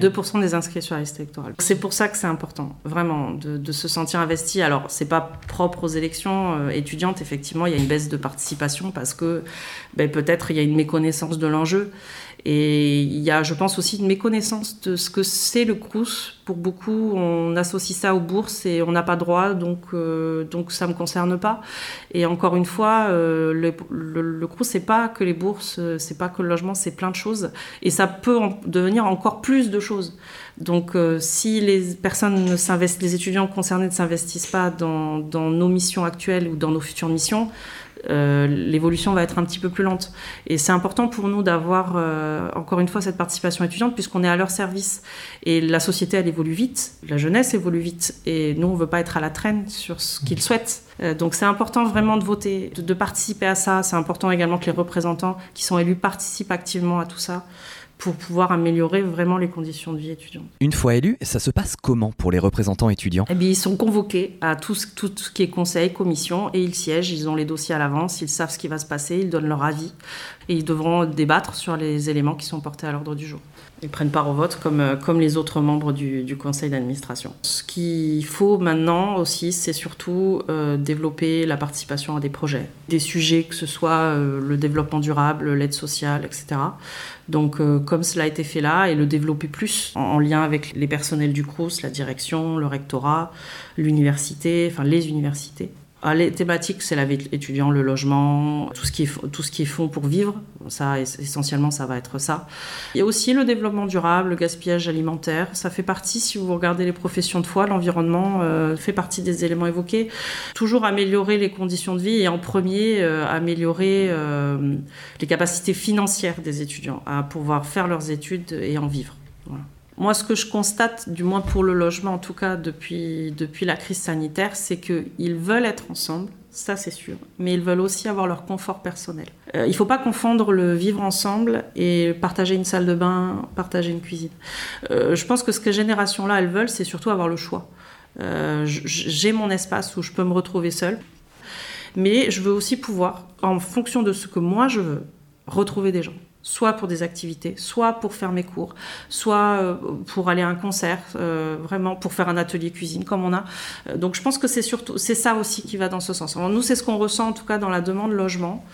[SPEAKER 16] 2% des inscrits sur la liste électorale. C'est pour ça que c'est important, vraiment, de, se sentir investi. Alors, c'est pas propre aux élections euh, étudiantes, effectivement, il y a une baisse de participation parce que ben, peut-être il y a une méconnaissance de l'enjeu. Et il y a, je pense, aussi une méconnaissance de ce que c'est le Crous. Pour beaucoup, on associe ça aux bourses et on n'a pas droit, donc, euh, donc ça ne me concerne pas. Et encore une fois, euh, le, le, le Crous, c'est pas que les bourses, c'est pas que le logement, c'est plein de choses. Et ça peut en devenir encore plus de choses. Donc, euh, si les personnes ne s'investissent, les étudiants concernés ne s'investissent pas dans, dans, nos missions actuelles ou dans nos futures missions, euh, l'évolution va être un petit peu plus lente. Et c'est important pour nous d'avoir, euh, encore une fois, cette participation étudiante, puisqu'on est à leur service. Et la société, elle évolue vite, la jeunesse évolue vite, et nous, on ne veut pas être à la traîne sur ce qu'ils souhaitent. Euh, donc c'est important vraiment de voter, de, de participer à ça. C'est important également que les représentants qui sont élus participent activement à tout ça pour pouvoir améliorer vraiment les conditions de vie étudiante.
[SPEAKER 15] Une fois élus, ça se passe comment pour les représentants étudiants?
[SPEAKER 16] Eh bien, Ils sont convoqués à tout ce, tout ce qui est conseil, commission, et ils siègent, ils ont les dossiers à l'avance, ils savent ce qui va se passer, ils donnent leur avis, et ils devront débattre sur les éléments qui sont portés à l'ordre du jour. Ils prennent part au vote comme, comme les autres membres du, du conseil d'administration. Ce qu'il faut maintenant aussi, c'est surtout euh, développer la participation à des projets, des sujets que ce soit euh, le développement durable, l'aide sociale, etc. Donc, euh, comme cela a été fait là, et le développer plus en, en lien avec les personnels du CRUS, la direction, le rectorat, l'université, enfin les universités. Ah, les thématiques, c'est la vie étudiant, le logement, tout ce qui est, tout ce qui est fonds pour vivre. Ça, essentiellement, ça va être ça. Il y a aussi le développement durable, le gaspillage alimentaire. Ça fait partie, si vous regardez les professions de foi, l'environnement euh, fait partie des éléments évoqués. Toujours améliorer les conditions de vie et en premier, euh, améliorer euh, les capacités financières des étudiants à pouvoir faire leurs études et en vivre. Voilà. Moi, ce que je constate, du moins pour le logement, en tout cas depuis, depuis la crise sanitaire, c'est qu'ils veulent être ensemble, ça c'est sûr, mais ils veulent aussi avoir leur confort personnel. Euh, il ne faut pas confondre le vivre ensemble et partager une salle de bain, partager une cuisine. Euh, je pense que ce que génération-là, elles veulent, c'est surtout avoir le choix. Euh, J'ai mon espace où je peux me retrouver seule, mais je veux aussi pouvoir, en fonction de ce que moi je veux, retrouver des gens soit pour des activités, soit pour faire mes cours, soit euh, pour aller à un concert, euh, vraiment pour faire un atelier cuisine comme on a. Euh, donc je pense que c'est surtout c'est ça aussi qui va dans ce sens. Nous c'est ce qu'on ressent en tout cas dans la demande logement.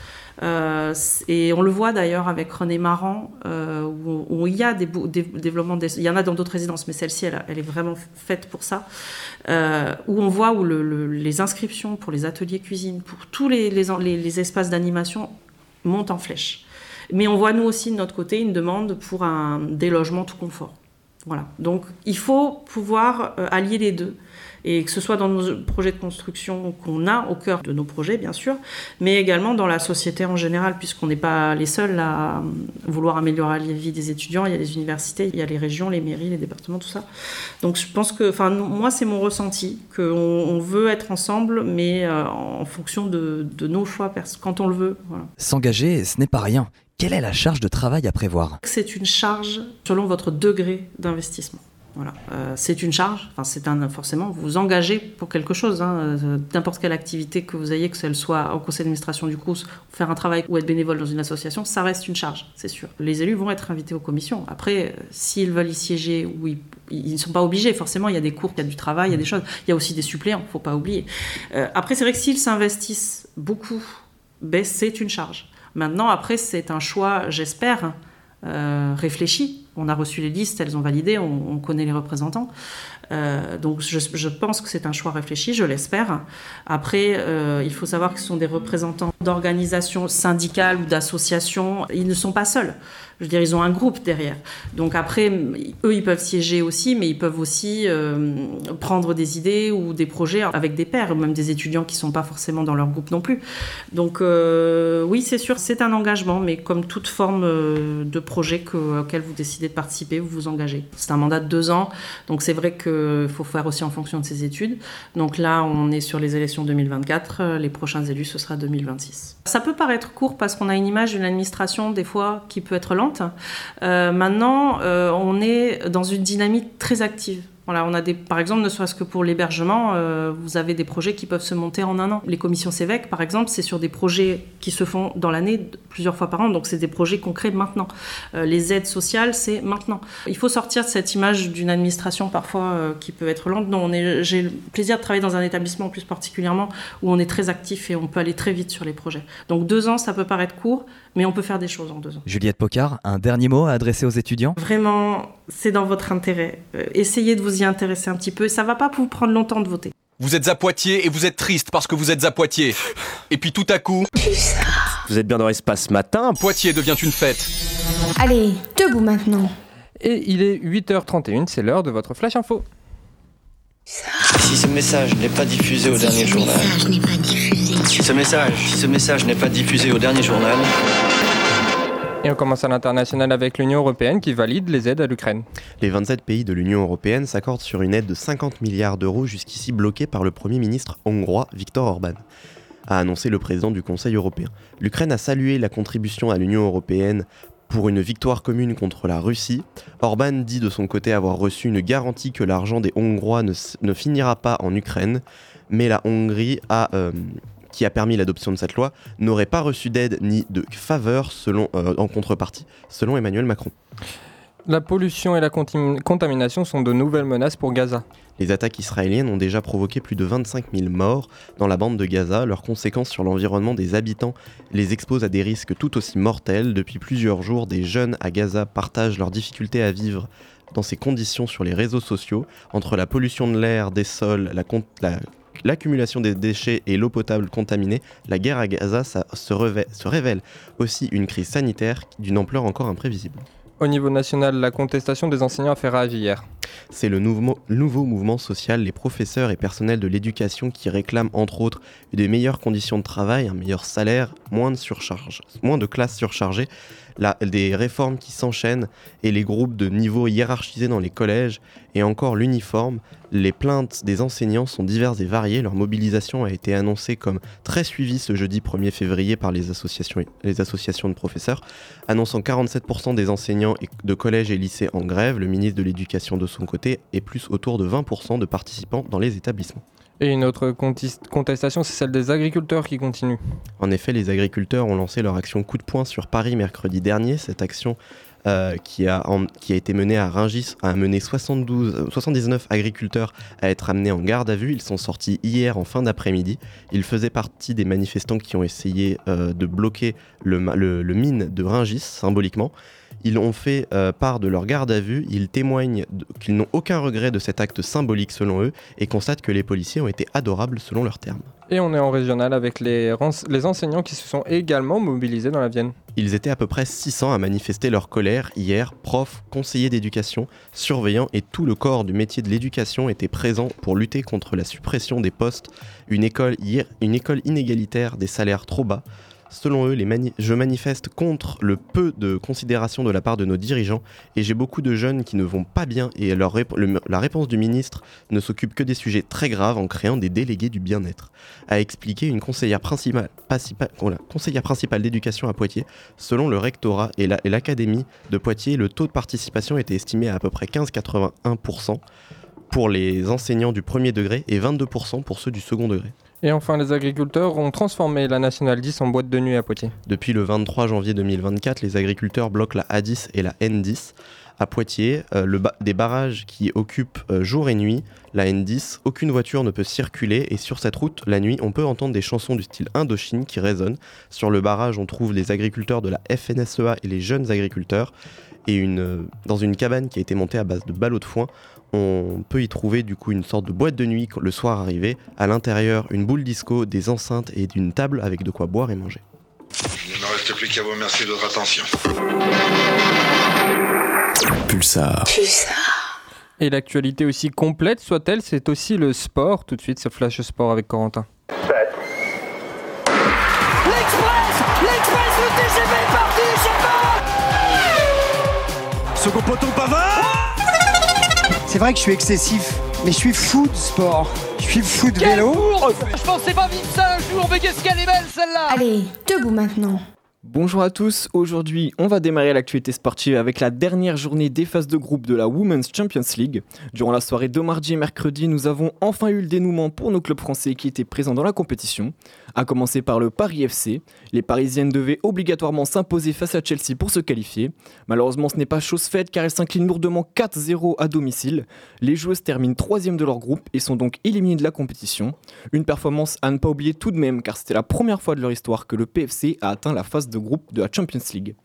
[SPEAKER 16] Et on le voit d'ailleurs avec René Marant, euh, où, il y a des, développements, il y en a dans d'autres résidences, mais celle-ci, elle, est vraiment faite pour ça, où on voit où le, le, les inscriptions pour les ateliers cuisine, pour tous les espaces d'animation montent en flèche. Mais on voit nous aussi de notre côté une demande pour un délogement tout confort. Voilà. Donc il faut pouvoir euh, allier les deux. Et que ce soit dans nos projets de construction qu'on a au cœur de nos projets, bien sûr, mais également dans la société en général, puisqu'on n'est pas les seuls à vouloir améliorer la vie des étudiants. Il y a les universités, il y a les régions, les mairies, les départements, tout ça. Donc je pense que, enfin, moi, c'est mon ressenti, qu'on on veut être ensemble, mais euh, en fonction de, de, nos choix, quand on le veut. Voilà.
[SPEAKER 15] S'engager, ce n'est pas rien. Quelle est la charge de travail à prévoir?
[SPEAKER 16] C'est une charge selon votre degré d'investissement. Voilà, euh, c'est une charge. Enfin, c'est un forcément vous vous engagez pour quelque chose. Hein, euh, N'importe quelle activité que vous ayez, que ce soit au conseil d'administration du CRUS, faire un travail ou être bénévole dans une association, ça reste une charge, c'est sûr. Les élus vont être invités aux commissions. Après, euh, s'ils veulent y siéger ou ils, ne sont pas obligés. Forcément, il y a des cours, il y a du travail, il y a des choses. Il y a aussi des suppléants, faut pas oublier. Après, c'est vrai que s'ils s'investissent beaucoup, ben, c'est une charge. Maintenant, après, c'est un choix, j'espère, euh, réfléchi. On a reçu les listes, elles ont validé, on, on connaît les représentants. Euh, donc je, je, pense que c'est un choix réfléchi, je l'espère. Après, euh, il faut savoir que ce sont des représentants d'organisations syndicales ou d'associations. Ils ne sont pas seuls. Je veux dire, ils ont un groupe derrière. Donc après, eux, ils peuvent siéger aussi, mais ils peuvent aussi euh, prendre des idées ou des projets avec des pairs, ou même des étudiants qui ne sont pas forcément dans leur groupe non plus. Donc euh, oui, c'est sûr, c'est un engagement, mais comme toute forme euh, de projet que, auquel vous décidez de participer, vous vous engagez. C'est un mandat de deux ans, donc c'est vrai qu'il faut faire aussi en fonction de ses études. Donc là, on est sur les élections 2024, les prochains élus, ce sera 2026. Ça peut paraître court parce qu'on a une image d'une administration, des fois, qui peut être lente. Euh, maintenant, euh, on est dans une dynamique très active. Voilà, on a des, par exemple, ne serait-ce que pour l'hébergement, euh, vous avez des projets qui peuvent se monter en un an. Les commissions CEVEC, par exemple, c'est sur des projets qui se font dans l'année plusieurs fois par an, donc c'est des projets concrets maintenant. Euh, les aides sociales, c'est maintenant. Il faut sortir de cette image d'une administration parfois euh, qui peut être lente. Non, j'ai le plaisir de travailler dans un établissement plus particulièrement où on est très actif et on peut aller très vite sur les projets. Donc deux ans, ça peut paraître court, mais on peut faire des choses en deux ans.
[SPEAKER 15] Juliette Pocard, un dernier mot à adresser aux étudiants?
[SPEAKER 16] Vraiment, c'est dans votre intérêt. essayez de vous y intéresser un petit peu. Ça va pas vous prendre longtemps de voter.
[SPEAKER 17] Vous êtes à Poitiers et vous êtes triste parce que vous êtes à Poitiers. Et puis tout à coup.
[SPEAKER 6] Vous êtes bien dans l'espace matin.
[SPEAKER 17] Poitiers devient une fête.
[SPEAKER 3] Allez, debout maintenant.
[SPEAKER 4] Et il est 8h31, c'est l'heure de votre flash info.
[SPEAKER 5] Si ce message n'est pas diffusé au dernier journal. Si ce message, si ce message n'est pas diffusé au dernier journal.
[SPEAKER 4] Et on commence à l'international avec l'Union européenne qui valide les aides à l'Ukraine.
[SPEAKER 6] Les 27 pays de l'Union européenne s'accordent sur une aide de 50 milliards d'euros jusqu'ici bloquée par le Premier ministre hongrois Viktor Orban, a annoncé le président du Conseil européen. L'Ukraine a salué la contribution à l'Union européenne pour une victoire commune contre la Russie. Orban dit de son côté avoir reçu une garantie que l'argent des Hongrois ne, finira pas en Ukraine, mais la Hongrie a... Euh, qui a permis l'adoption de cette loi, n'aurait pas reçu d'aide ni de faveur selon, euh, en contrepartie, selon Emmanuel Macron.
[SPEAKER 4] La pollution et la contamination sont de nouvelles menaces pour Gaza.
[SPEAKER 6] Les attaques israéliennes ont déjà provoqué plus de 25 000 morts dans la bande de Gaza. Leurs conséquences sur l'environnement des habitants les exposent à des risques tout aussi mortels. Depuis plusieurs jours, des jeunes à Gaza partagent leurs difficultés à vivre dans ces conditions sur les réseaux sociaux. Entre la pollution de l'air, des sols, la, la l'accumulation des déchets et l'eau potable contaminée, la guerre à Gaza se, révèle, aussi une crise sanitaire d'une ampleur encore imprévisible.
[SPEAKER 4] Au niveau national, la contestation des enseignants a fait réagir hier.
[SPEAKER 6] C'est le nouveau, mouvement social, les professeurs et personnels de l'éducation qui réclament entre autres des meilleures conditions de travail, un meilleur salaire, moins de surcharge, moins de classes surchargées, des réformes qui s'enchaînent et les groupes de niveau hiérarchisés dans les collèges et encore l'uniforme. Les plaintes des enseignants sont diverses et variées. Leur mobilisation a été annoncée comme très suivie ce jeudi 1er février par les associations, les associations de professeurs, annonçant 47% des enseignants de collèges et lycées en grève. Le ministre de l'Éducation de son côté est plus autour de 20% de participants dans les établissements.
[SPEAKER 4] Et une autre contestation, c'est celle des agriculteurs qui continue.
[SPEAKER 6] En effet, les agriculteurs ont lancé leur action coup de poing sur Paris mercredi dernier. Cette action euh, qui, a été menée à Rungis a amené 72, 79 agriculteurs à être amenés en garde à vue. Ils sont sortis hier en fin d'après-midi. Ils faisaient partie des manifestants qui ont essayé euh, de bloquer le, mine de Rungis symboliquement. Ils ont fait euh, part de leur garde à vue, ils témoignent qu'ils n'ont aucun regret de cet acte symbolique selon eux et constatent que les policiers ont été adorables selon leurs termes.
[SPEAKER 4] Et on est en régional avec les, les enseignants qui se sont également mobilisés dans la Vienne.
[SPEAKER 6] Ils étaient à peu près 600 à manifester leur colère hier. Profs, conseillers d'éducation, surveillants et tout le corps du métier de l'éducation étaient présents pour lutter contre la suppression des postes, une école, une école inégalitaire, des salaires trop bas. Selon eux, je manifeste contre le peu de considération de la part de nos dirigeants et j'ai beaucoup de jeunes qui ne vont pas bien et la réponse du ministre ne s'occupe que des sujets très graves en créant des délégués du bien-être, a expliqué une conseillère principale, conseillère principale d'éducation à Poitiers. Selon le rectorat et l'académie de Poitiers, le taux de participation était estimé à à peu près 15,81% pour les enseignants du premier degré et 22% pour ceux du second degré.
[SPEAKER 4] Et enfin, les agriculteurs ont transformé la Nationale 10 en boîte de nuit à Poitiers.
[SPEAKER 6] Depuis le 23 janvier 2024, les agriculteurs bloquent la A10 et la N10 à Poitiers, euh, des barrages qui occupent euh, jour et nuit la N10. Aucune voiture ne peut circuler et sur cette route, la nuit, on peut entendre des chansons du style Indochine qui résonnent. Sur le barrage, on trouve les agriculteurs de la FNSEA et les jeunes agriculteurs. Et une, euh, dans une cabane qui a été montée à base de ballots de foin, on peut y trouver du coup une sorte de boîte de nuit le soir arrivé. À l'intérieur, une boule disco, des enceintes et d'une table avec de quoi boire et manger.
[SPEAKER 7] Il ne me reste plus qu'à vous remercier de votre attention.
[SPEAKER 2] Pulsar.
[SPEAKER 3] Pulsar.
[SPEAKER 4] Et l'actualité aussi complète soit-elle, c'est aussi le sport. Tout de suite, ce flash sport avec Corentin.
[SPEAKER 18] L'Express L'Express, le TGV est parti, je
[SPEAKER 1] Second poteau Pavard
[SPEAKER 19] c'est vrai que je suis excessif, mais je suis fou de sport. Je suis fou de vélo.
[SPEAKER 18] Je pensais pas vivre ça un jour, mais qu'est-ce qu'elle est belle celle-là
[SPEAKER 3] Allez, debout maintenant.
[SPEAKER 20] Bonjour à tous, aujourd'hui on va démarrer l'actualité sportive avec la dernière journée des phases de groupe de la Women's Champions League. Durant la soirée de mardi et mercredi, nous avons enfin eu le dénouement pour nos clubs français qui étaient présents dans la compétition. A commencer par le Paris FC, les Parisiennes devaient obligatoirement s'imposer face à Chelsea pour se qualifier. Malheureusement ce n'est pas chose faite car elles s'inclinent lourdement 4-0 à domicile. Les joueuses terminent troisième de leur groupe et sont donc éliminées de la compétition. Une performance à ne pas oublier tout de même car c'était la première fois de leur histoire que le PFC a atteint la phase de groupe de la Champions League.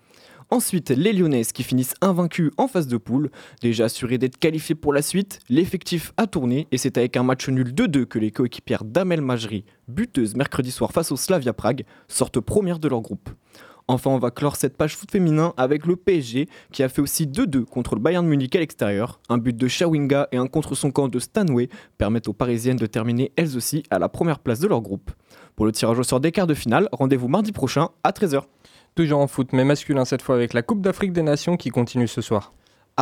[SPEAKER 20] Ensuite, les Lyonnaises qui finissent invaincus en phase de poule. Déjà assurés d'être qualifiés pour la suite, l'effectif a tourné et c'est avec un match nul 2-2 que les coéquipières d'Amel Majri, buteuse mercredi soir face au Slavia Prague, sortent premières de leur groupe. Enfin, on va clore cette page foot féminin avec le PSG qui a fait aussi 2-2 contre le Bayern Munich à l'extérieur. Un but de Shawinga et un contre son camp de Stanway permettent aux Parisiennes de terminer elles aussi à la première place de leur groupe. Pour le tirage au sort des quarts de finale, rendez-vous mardi prochain à 13h.
[SPEAKER 4] Toujours en foot, mais masculin cette fois avec la Coupe d'Afrique des Nations qui continue ce soir.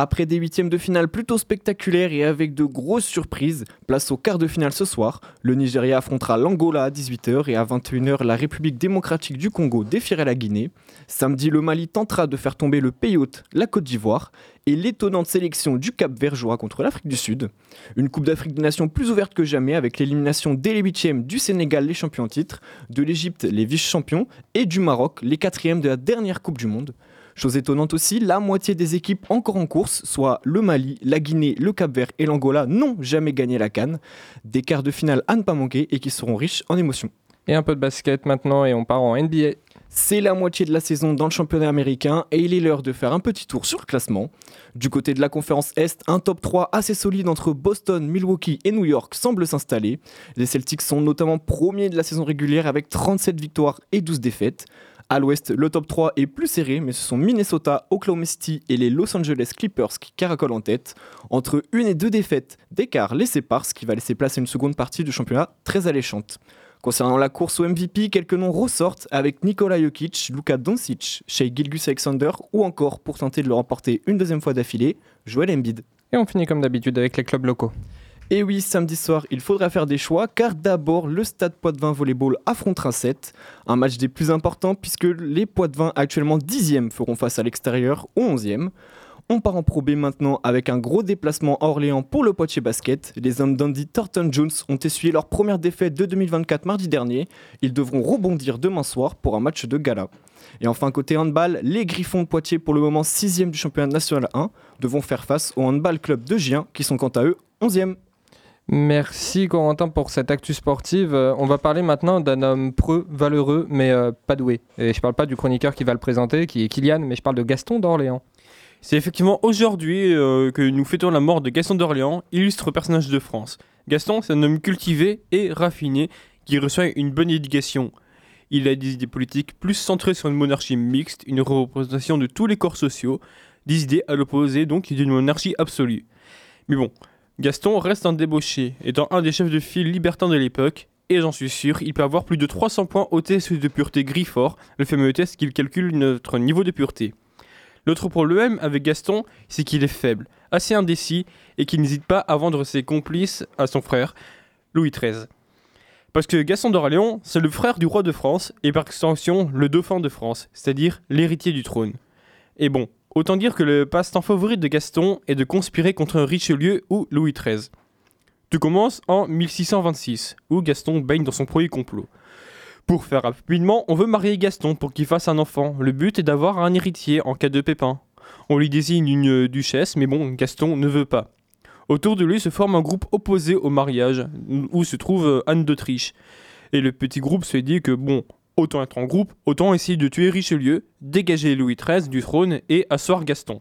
[SPEAKER 20] Après des huitièmes de finale plutôt spectaculaires et avec de grosses surprises, place au quart de finale ce soir. Le Nigeria affrontera l'Angola à 18h et à 21h la République démocratique du Congo défiera la Guinée. Samedi, le Mali tentera de faire tomber le pays hôte, la Côte d'Ivoire, et l'étonnante sélection du Cap Vert contre l'Afrique du Sud. Une Coupe d'Afrique des Nations plus ouverte que jamais avec l'élimination dès les huitièmes du Sénégal, les champions en titre, de l'Égypte, les vice-champions, et du Maroc, les quatrièmes de la dernière Coupe du Monde. Chose étonnante aussi, la moitié des équipes encore en course, soit le Mali, la Guinée, le Cap-Vert et l'Angola, n'ont jamais gagné la Cannes. Des quarts de finale à ne pas manquer et qui seront riches en émotions.
[SPEAKER 4] Et un peu de basket maintenant et on part en NBA.
[SPEAKER 20] C'est la moitié de la saison dans le championnat américain et il est l'heure de faire un petit tour sur le classement. Du côté de la conférence Est, un top 3 assez solide entre Boston, Milwaukee et New York semble s'installer. Les Celtics sont notamment premiers de la saison régulière avec 37 victoires et 12 défaites. À l'ouest, le top 3 est plus serré, mais ce sont Minnesota, Oklahoma City et les Los Angeles Clippers qui caracolent en tête. Entre une et deux défaites d'écart les séparent, ce qui va laisser place à une seconde partie du championnat très alléchante. Concernant la course au MVP, quelques noms ressortent avec Nikola Jokic, Luka Doncic, Shea Gilgus Alexander ou encore, pour tenter de le remporter une deuxième fois d'affilée, Joel Embiid.
[SPEAKER 4] Et on finit comme d'habitude avec les clubs locaux.
[SPEAKER 20] Et oui, samedi soir, il faudra faire des choix car d'abord, le Stade Poitvin Volleyball affrontera 7. Un match des plus importants puisque les Poitvin actuellement 10e feront face à l'extérieur au 11e. On part en Pro maintenant avec un gros déplacement à Orléans pour le Poitiers Basket. Les hommes d'Andy Thornton Jones ont essuyé leur première défaite de 2024 mardi dernier. Ils devront rebondir demain soir pour un match de gala. Et enfin, côté handball, les Griffons de Poitiers, pour le moment 6e du championnat national 1, devront faire face au handball club de Gien qui sont quant à eux 11e.
[SPEAKER 4] Merci Corentin pour cette actu sportive. Euh, on va parler maintenant d'un homme preux, valeureux, mais euh, pas doué. Et je parle pas du chroniqueur qui va le présenter, qui est Kylian, mais je parle de Gaston d'Orléans.
[SPEAKER 21] C'est effectivement aujourd'hui euh, que nous fêtons la mort de Gaston d'Orléans, illustre personnage de France. Gaston, c'est un homme cultivé et raffiné qui reçoit une bonne éducation. Il a des idées politiques plus centrées sur une monarchie mixte, une représentation de tous les corps sociaux, des idées à l'opposé donc d'une monarchie absolue. Mais bon, Gaston reste un débauché, étant un des chefs de file libertins de l'époque, et j'en suis sûr, il peut avoir plus de 300 points au test de pureté Grifford, le fameux test qui calcule notre niveau de pureté. L'autre problème avec Gaston, c'est qu'il est faible, assez indécis, et qu'il n'hésite pas à vendre ses complices à son frère, Louis XIII. Parce que Gaston d'Orléans, c'est le frère du roi de France, et par extension le dauphin de France, c'est-à-dire l'héritier du trône. Et bon, Autant dire que le passe-temps favori de Gaston est de conspirer contre Richelieu ou Louis XIII. Tout commence en 1626, où Gaston baigne dans son premier complot. Pour faire rapidement, on veut marier Gaston pour qu'il fasse un enfant. Le but est d'avoir un héritier en cas de pépin. On lui désigne une duchesse, mais bon, Gaston ne veut pas. Autour de lui se forme un groupe opposé au mariage, où se trouve Anne d'Autriche. Et le petit groupe se dit que bon, Autant être en groupe, autant essayer de tuer Richelieu, dégager Louis XIII du trône et asseoir Gaston.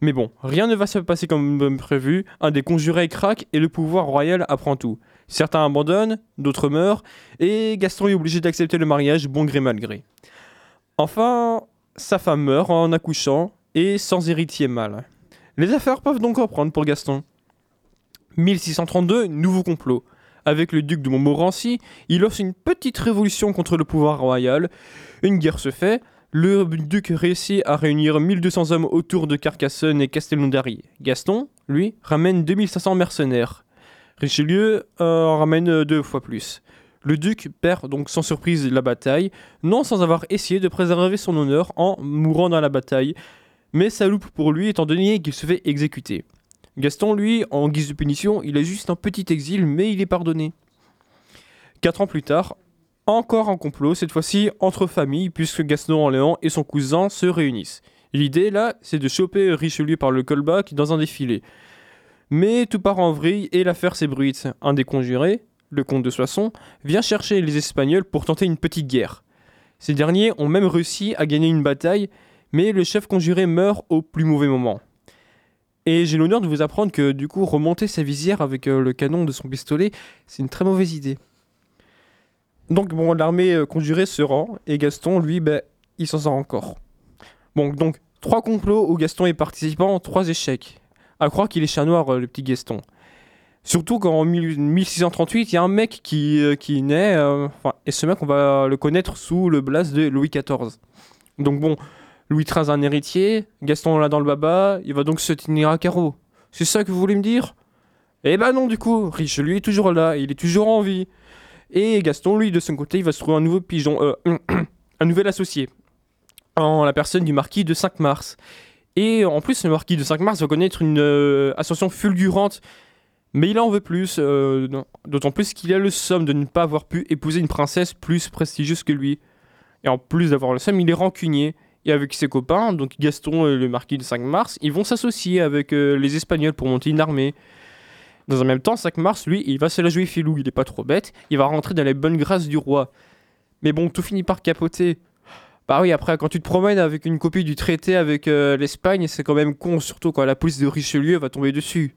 [SPEAKER 21] Mais bon, rien ne va se passer comme prévu, un des conjurés craque et le pouvoir royal apprend tout. Certains abandonnent, d'autres meurent, et Gaston est obligé d'accepter le mariage bon gré mal gré. Enfin, sa femme meurt en accouchant, et sans héritier mâle. Les affaires peuvent donc reprendre pour Gaston. 1632, nouveau complot avec le duc de Montmorency, il lance une petite révolution contre le pouvoir royal. Une guerre se fait. Le duc réussit à réunir 1200 hommes autour de Carcassonne et Castelnaudary. Gaston, lui, ramène 2500 mercenaires. Richelieu en ramène deux fois plus. Le duc perd donc sans surprise la bataille, non sans avoir essayé de préserver son honneur en mourant dans la bataille, mais ça loupe pour lui étant donné qu'il se fait exécuter. Gaston, lui, en guise de punition, il a juste un petit exil, mais il est pardonné. Quatre ans plus tard, encore un complot, cette fois-ci entre familles, puisque Gaston Orléans et son cousin se réunissent. L'idée là, c'est de choper Richelieu par le callback dans un défilé. Mais tout part en vrille et l'affaire s'ébruite. Un des conjurés, le comte de Soissons, vient chercher les Espagnols pour tenter une petite guerre. Ces derniers ont même réussi à gagner une bataille, mais le chef conjuré meurt au plus mauvais moment. Et j'ai l'honneur de vous apprendre que du coup, remonter sa visière avec euh, le canon de son pistolet, c'est une très mauvaise idée. Donc bon, l'armée euh, conjurée se rend, et Gaston, lui, ben, il s'en sort encore. Bon, donc, trois complots où Gaston est participant, trois échecs. À croire qu'il est chat noir, euh, le petit Gaston. Surtout qu'en 1638, il y a un mec qui, qui naît, et ce mec, on va le connaître sous le blast de Louis XIV. Donc bon, Louis XIII un héritier, Gaston l'a dans le baba, il va donc se tenir à carreau. C'est ça que vous voulez me dire? Eh ben non, du coup, Richelieu est toujours là, il est toujours en vie. Et Gaston, lui, de son côté, il va se trouver un nouveau pigeon, euh, un nouvel associé, en la personne du marquis de 5 mars. Et en plus, le marquis de 5 mars va connaître une euh, ascension fulgurante, mais il en veut plus, euh, d'autant plus qu'il a le somme de ne pas avoir pu épouser une princesse plus prestigieuse que lui. Et en plus d'avoir le somme, il est rancunier et avec ses copains, donc Gaston et le marquis de 5 mars, ils vont s'associer avec euh, les Espagnols pour monter une armée. Dans un même temps, 5 mars, lui, il va se la jouer filou, il est pas trop bête, il va rentrer dans les bonnes grâces du roi. Mais bon, tout finit par capoter. Bah oui, après, quand tu te promènes avec une copie du traité avec euh, l'Espagne, c'est quand même con, surtout quand la police de Richelieu va tomber dessus.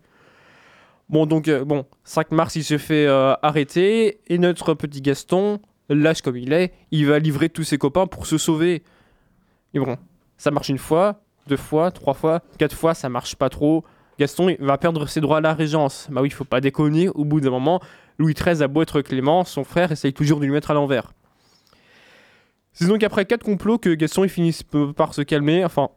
[SPEAKER 21] Bon, donc, euh, bon, 5 mars, il se fait arrêter, et notre petit Gaston, lâche comme il est, il va livrer tous ses copains pour se sauver. Et bon, ça marche une fois, deux fois, trois fois, quatre fois, ça marche pas trop. Gaston va perdre ses droits à la régence. Bah oui, il faut pas déconner, au bout d'un moment, Louis XIII a beau être clément, son frère essaye toujours de lui mettre à l'envers. C'est donc après quatre complots que Gaston il finit par se calmer. Enfin,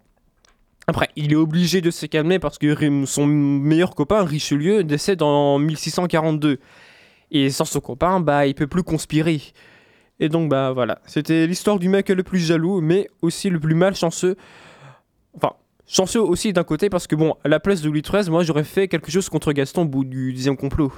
[SPEAKER 21] après, il est obligé de se calmer parce que son meilleur copain, Richelieu, décède en 1642. Et sans son copain, bah, il peut plus conspirer. Et donc, bah voilà, c'était l'histoire du mec le plus jaloux, mais aussi le plus malchanceux. Enfin, chanceux aussi d'un côté, parce que bon, à la place de Louis XIII, moi j'aurais fait quelque chose contre Gaston au bout du dixième complot.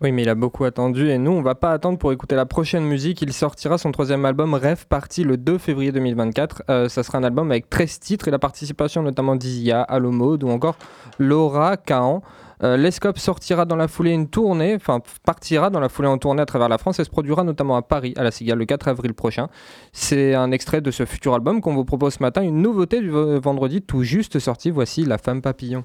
[SPEAKER 4] Oui, mais il a beaucoup attendu et nous, on va pas attendre pour écouter la prochaine musique. Il sortira son troisième album Rêve Parti le 2 février 2024. Euh, ça sera un album avec 13 titres et la participation notamment d'Isia, Alomode ou encore Laura Cahan. Euh, L'Escope sortira dans la foulée une tournée, enfin partira dans la foulée en tournée à travers la France et se produira notamment à Paris, à la Cigale, le 4 avril prochain. C'est un extrait de ce futur album qu'on vous propose ce matin, une nouveauté du vendredi tout juste sorti. Voici La Femme Papillon.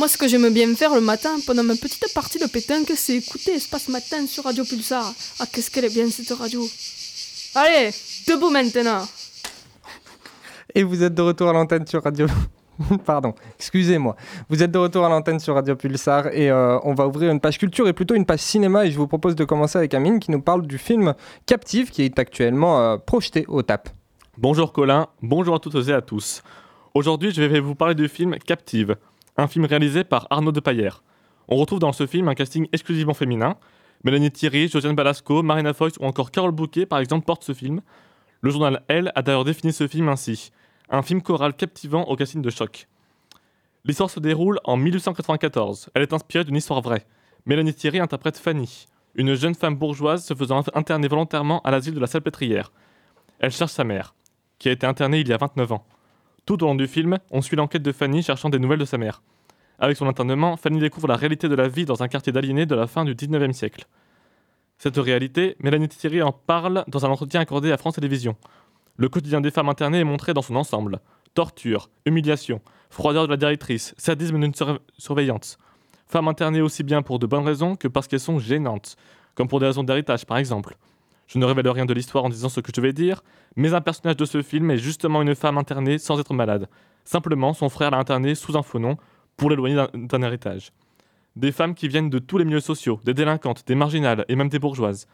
[SPEAKER 22] Moi, ce que j'aime bien faire le matin pendant ma petite partie de pétanque, c'est écouter Espace Matin sur Radio Pulsar. Ah, qu'est-ce qu'elle est bien cette radio. Allez, debout maintenant.
[SPEAKER 4] Et vous êtes de retour à l'antenne sur Radio. Pardon, excusez-moi. Vous êtes de retour à l'antenne sur Radio Pulsar et euh, on va ouvrir une page culture et plutôt une page cinéma. Et je vous propose de commencer avec Amine qui nous parle du film Captive qui est actuellement euh, projeté au TAP.
[SPEAKER 23] Bonjour Colin, bonjour à toutes et à tous. Aujourd'hui, je vais vous parler du film Captive, un film réalisé par Arnaud de Paillère. On retrouve dans ce film un casting exclusivement féminin. Mélanie Thierry, Josiane Balasco, Marina Foïs ou encore Carole Bouquet, par exemple, portent ce film. Le journal Elle a d'ailleurs défini ce film ainsi un film choral captivant au casting de choc. L'histoire se déroule en 1894. Elle est inspirée d'une histoire vraie. Mélanie Thierry interprète Fanny, une jeune femme bourgeoise se faisant interner volontairement à l'asile de la Salpêtrière. Elle cherche sa mère, qui a été internée il y a 29 ans. Tout au long du film, on suit l'enquête de Fanny cherchant des nouvelles de sa mère. Avec son internement, Fanny découvre la réalité de la vie dans un quartier d'aliénés de la fin du 19e siècle. Cette réalité, Mélanie Thierry en parle dans un entretien accordé à France Télévisions. Le quotidien des femmes internées est montré dans son ensemble. Torture, humiliation, froideur de la directrice, sadisme d'une surveillante. Femmes internées aussi bien pour de bonnes raisons que parce qu'elles sont gênantes, comme pour des raisons d'héritage par exemple. Je ne révèle rien de l'histoire en disant ce que je vais dire, mais un personnage de ce film est justement une femme internée sans être malade. Simplement, son frère l'a internée sous un faux nom pour l'éloigner d'un héritage. Des femmes qui viennent de tous les milieux sociaux, des délinquantes, des marginales et même des bourgeoises.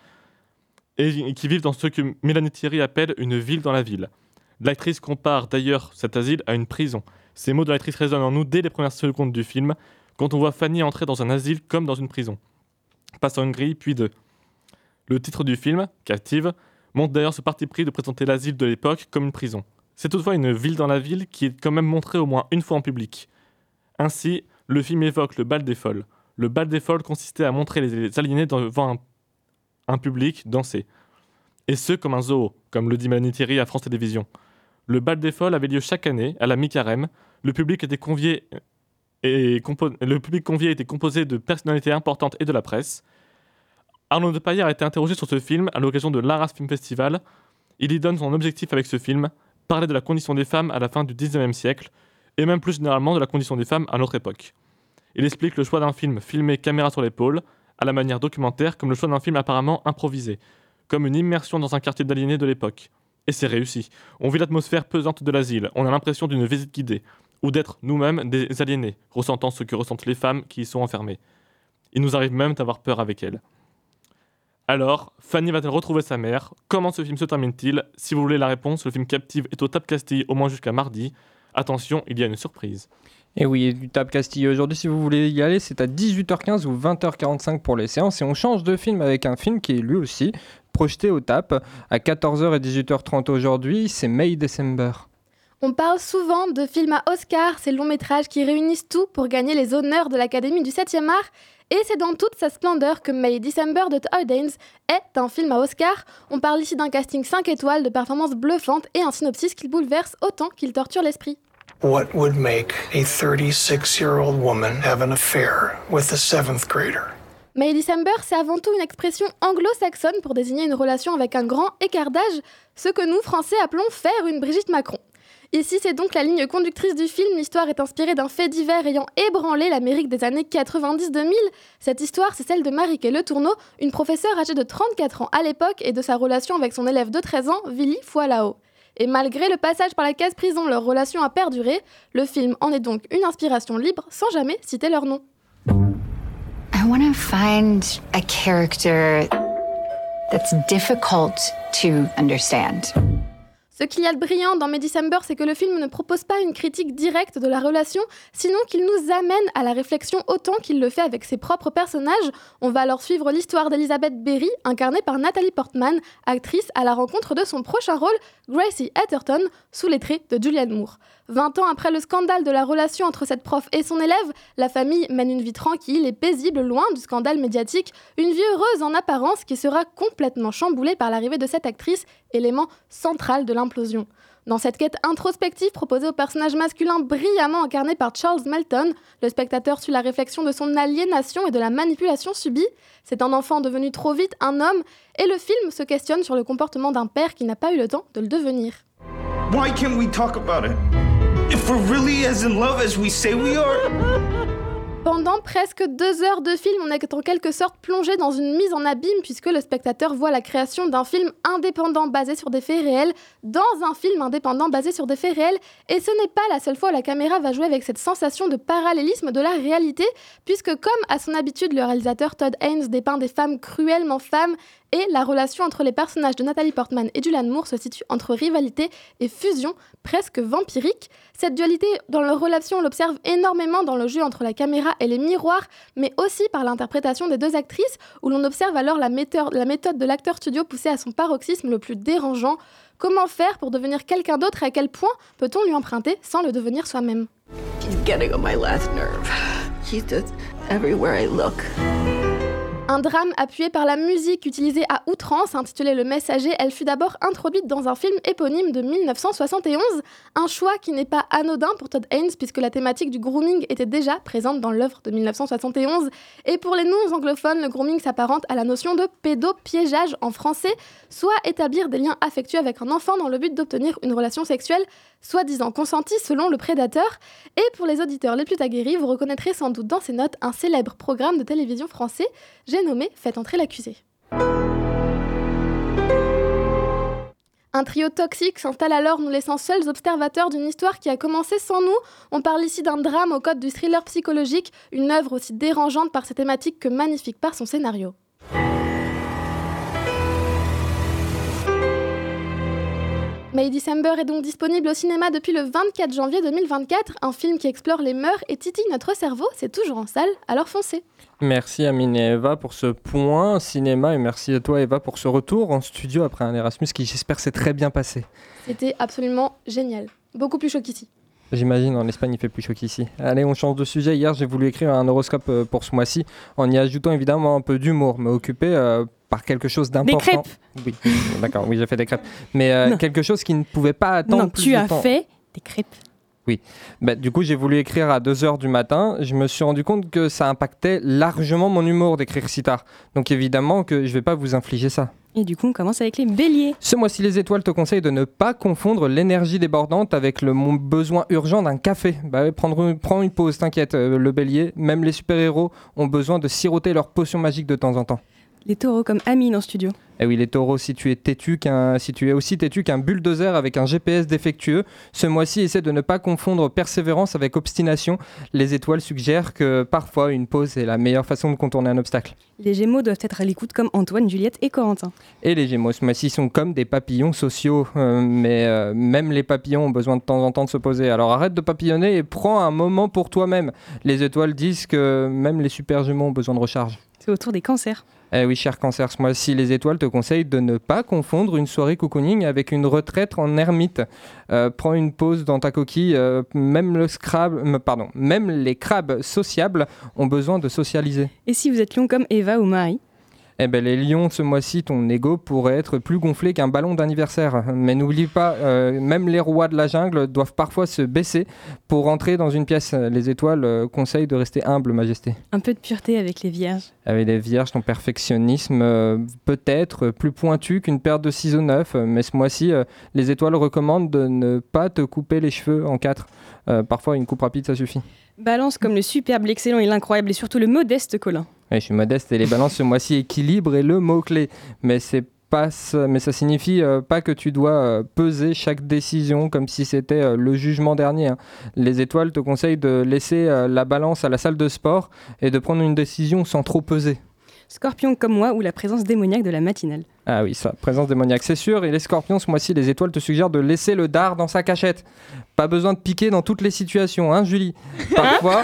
[SPEAKER 23] Et qui vivent dans ce que Mélanie Thierry appelle une ville dans la ville. L'actrice compare d'ailleurs cet asile à une prison. Ces mots de l'actrice résonnent en nous dès les premières secondes du film, quand on voit Fanny entrer dans un asile comme dans une prison. Passant une grille, puis deux. Le titre du film, Captive, montre d'ailleurs ce parti pris de présenter l'asile de l'époque comme une prison. C'est toutefois une ville dans la ville qui est quand même montrée au moins une fois en public. Ainsi, le film évoque le bal des folles. Le bal des folles consistait à montrer les aliénés devant un, public danser. Et ce, comme un zoo, comme le dit Mélanie Thierry à France Télévisions. Le bal des folles avait lieu chaque année, à la mi-carême. Le public était convié et le public convié était composé de personnalités importantes et de la presse. Arnaud de Paillard a été interrogé sur ce film à l'occasion de l'Arras Film Festival. Il y donne son objectif avec ce film, parler de la condition des femmes à la fin du XIXe siècle, et même plus généralement de la condition des femmes à notre époque. Il explique le choix d'un film filmé caméra sur l'épaule, à la manière documentaire, comme le choix d'un film apparemment improvisé, comme une immersion dans un quartier d'aliénés de l'époque. Et c'est réussi. On vit l'atmosphère pesante de l'asile, on a l'impression d'une visite guidée, ou d'être nous-mêmes des aliénés, ressentant ce que ressentent les femmes qui y sont enfermées. Il nous arrive même d'avoir peur avec elles. Alors, Fanny va-t-elle retrouver sa mère? Comment ce film se termine-t-il? Si vous voulez la réponse, le film Captive est au Tap Castille au moins jusqu'à mardi. Attention, il y a une surprise.
[SPEAKER 4] Et oui, du Tap Castille aujourd'hui, si vous voulez y aller, c'est à 18h15 ou 20h45 pour les séances. Et on change de film avec un film qui est lui aussi projeté au Tap à 14h et 18h30 aujourd'hui. C'est May December.
[SPEAKER 3] On parle souvent de films à Oscar, ces longs métrages qui réunissent tout pour gagner les honneurs de l'Académie du 7e art. Et c'est dans toute sa splendeur que May December de Todd est un film à Oscar. On parle ici d'un casting 5 étoiles, de performances bluffantes et un synopsis qui bouleverse autant qu'il torture l'esprit.
[SPEAKER 24] What would make a 36-year-old woman have an affair with a seventh grader?
[SPEAKER 3] May December, c'est avant tout une expression anglo-saxonne pour désigner une relation avec un grand écart d'âge, ce que nous, Français, appelons faire une Brigitte Macron. Ici, c'est donc la ligne conductrice du film. L'histoire est inspirée d'un fait divers ayant ébranlé l'Amérique des années 90-2000. Cette histoire, c'est celle de Marie-Kay Le Tourneau, une professeure âgée de 34 ans à l'époque et de sa relation avec son élève de 13 ans, Willy Foilao. Et malgré le passage par la case prison, leur relation a perduré. Le film en est donc une inspiration libre sans jamais citer leur nom.
[SPEAKER 25] I want to find a character that's difficult to understand.
[SPEAKER 3] Ce qu'il y a de brillant dans December, c'est que le film ne propose pas une critique directe de la relation, sinon qu'il nous amène à la réflexion autant qu'il le fait avec ses propres personnages. On va alors suivre l'histoire d'Elizabeth Berry, incarnée par Nathalie Portman, actrice à la rencontre de son prochain rôle, Gracie Atherton, sous les traits de Julianne Moore. 20 ans après le scandale de la relation entre cette prof et son élève, la famille mène une vie tranquille et paisible loin du scandale médiatique, une vie heureuse en apparence qui sera complètement chamboulée par l'arrivée de cette actrice, élément central de l'implosion. Dans cette quête introspective proposée au personnage masculin brillamment incarné par Charles Melton, le spectateur suit la réflexion de son aliénation et de la manipulation subie. C'est un enfant devenu trop vite un homme, et le film se questionne sur le comportement d'un père qui n'a pas eu le temps de le devenir.
[SPEAKER 26] Why can't we talk about it? If we're really as in love as we say we are,
[SPEAKER 3] Pendant presque deux heures de film, on est en quelque sorte plongé dans une mise en abîme puisque le spectateur voit la création d'un film indépendant basé sur des faits réels dans un film indépendant basé sur des faits réels. Et ce n'est pas la seule fois où la caméra va jouer avec cette sensation de parallélisme de la réalité puisque comme à son habitude, le réalisateur Todd Haynes dépeint des femmes cruellement femmes et la relation entre les personnages de Nathalie Portman et Julianne Moore se situe entre rivalité et fusion presque vampirique. Cette dualité dans leur relation, on l'observe énormément dans le jeu entre la caméra et les miroirs, mais aussi par l'interprétation des deux actrices, où l'on observe alors la méthode, de l'acteur studio poussée à son paroxysme le plus dérangeant. Comment faire pour devenir quelqu'un d'autre et à quel point peut-on lui emprunter sans le devenir soi-même?
[SPEAKER 27] He's getting on my last nerve. He's just everywhere I look.
[SPEAKER 3] Un drame appuyé par la musique utilisée à outrance, intitulé Le Messager, elle fut d'abord introduite dans un film éponyme de 1971, un choix qui n'est pas anodin pour Todd Haynes puisque la thématique du grooming était déjà présente dans l'œuvre de 1971. Et pour les non-anglophones, le grooming s'apparente à la notion de pédopiégeage en français, soit établir des liens affectueux avec un enfant dans le but d'obtenir une relation sexuelle soi-disant consentie selon le prédateur. Et pour les auditeurs les plus aguerris, vous reconnaîtrez sans doute dans ces notes un célèbre programme de télévision français nommé Faites entrer l'accusé. Un trio toxique s'installe alors, nous laissant seuls observateurs d'une histoire qui a commencé sans nous. On parle ici d'un drame au code du thriller psychologique, une œuvre aussi dérangeante par ses thématiques que magnifique par son scénario. May December est donc disponible au cinéma depuis le 24 janvier 2024, un film qui explore les mœurs et titille notre cerveau, c'est toujours en salle, alors foncez.
[SPEAKER 4] Merci Amine et Eva pour ce point cinéma et merci à toi Eva pour ce retour en studio après un Erasmus qui j'espère s'est très bien passé.
[SPEAKER 3] C'était absolument génial, beaucoup plus chaud qu'ici.
[SPEAKER 4] J'imagine, en Espagne, il fait plus chaud qu'ici. Allez, on change de sujet. Hier, j'ai voulu écrire un horoscope euh, pour ce mois-ci, en y ajoutant évidemment un peu d'humour, mais occupé euh, par quelque chose d'important.
[SPEAKER 28] Des crêpes
[SPEAKER 4] Oui, d'accord, oui, j'ai fait des crêpes. Mais euh, quelque chose qui ne pouvait pas attendre
[SPEAKER 28] non,
[SPEAKER 4] plus
[SPEAKER 28] tu
[SPEAKER 4] de
[SPEAKER 28] as
[SPEAKER 4] temps.
[SPEAKER 28] fait des crêpes.
[SPEAKER 4] Oui. Bah, du coup, j'ai voulu écrire à 2h du matin. Je me suis rendu compte que ça impactait largement mon humour d'écrire si tard. Donc évidemment que je ne vais pas vous infliger ça.
[SPEAKER 28] Et du coup, on commence avec les béliers.
[SPEAKER 4] Ce mois-ci, les étoiles te conseillent de ne pas confondre l'énergie débordante avec le besoin urgent d'un café. Bah prendre une, prends une pause, t'inquiète, euh, le bélier. Même les super-héros ont besoin de siroter leur potion magique de temps en temps.
[SPEAKER 28] Les taureaux comme Amine en studio.
[SPEAKER 4] Et Eh oui, les taureaux, si tu es têtu qu'un, si tu es aussi têtu qu'un bulldozer avec un GPS défectueux, ce mois-ci, essaie de ne pas confondre persévérance avec obstination. Les étoiles suggèrent que parfois une pause est la meilleure façon de contourner un obstacle.
[SPEAKER 28] Les gémeaux doivent être à l'écoute comme Antoine, Juliette et Corentin.
[SPEAKER 4] Et les Gémeaux, ce mois-ci, sont comme des papillons sociaux. euh, mais euh, même les papillons ont besoin de temps en temps de se poser. Alors arrête de papillonner et prends un moment pour toi-même. Les étoiles disent que même les super Gémeaux ont besoin de recharge.
[SPEAKER 28] C'est autour des cancers.
[SPEAKER 4] Eh oui, cher cancer, ce mois-ci, les étoiles te conseillent de ne pas confondre une soirée cocooning avec une retraite en ermite. Euh, prends une pause dans ta coquille. euh, même, le euh, pardon, même les crabes sociables ont besoin de socialiser.
[SPEAKER 28] Et si vous êtes lion comme Eva ou Marie
[SPEAKER 4] Eh ben, les lions, ce mois-ci, ton ego pourrait être plus gonflé qu'un ballon d'anniversaire. Mais n'oublie pas, euh, même les rois de la jungle doivent parfois se baisser pour rentrer dans une pièce. Les étoiles euh, conseillent de rester humble, majesté.
[SPEAKER 28] Un peu de pureté avec les vierges.
[SPEAKER 4] Avec les vierges, ton perfectionnisme euh, peut-être plus pointu qu'une paire de ciseaux neufs, mais ce mois-ci, euh, les étoiles recommandent de ne pas te couper les cheveux en quatre. Euh, parfois, une coupe rapide, ça suffit.
[SPEAKER 28] Balance comme le superbe, l'excellent et l'incroyable et surtout le modeste Colin.
[SPEAKER 4] Ouais, je suis modeste et les balances ce mois-ci, équilibre est le mot-clé. Mais c'est pas ça- mais ça signifie euh, pas que tu dois euh, peser chaque décision comme si c'était euh, le jugement dernier. hein. Les étoiles te conseillent de laisser la balance à la salle de sport et de prendre une décision sans trop peser.
[SPEAKER 28] Scorpion comme moi ou la présence démoniaque de la matinale.
[SPEAKER 4] Ah oui, ça, présence démoniaque, c'est sûr. Et les scorpions, ce mois-ci, les étoiles te suggèrent de laisser le dard dans sa cachette. Pas besoin de piquer dans toutes les situations, hein, Julie? Parfois,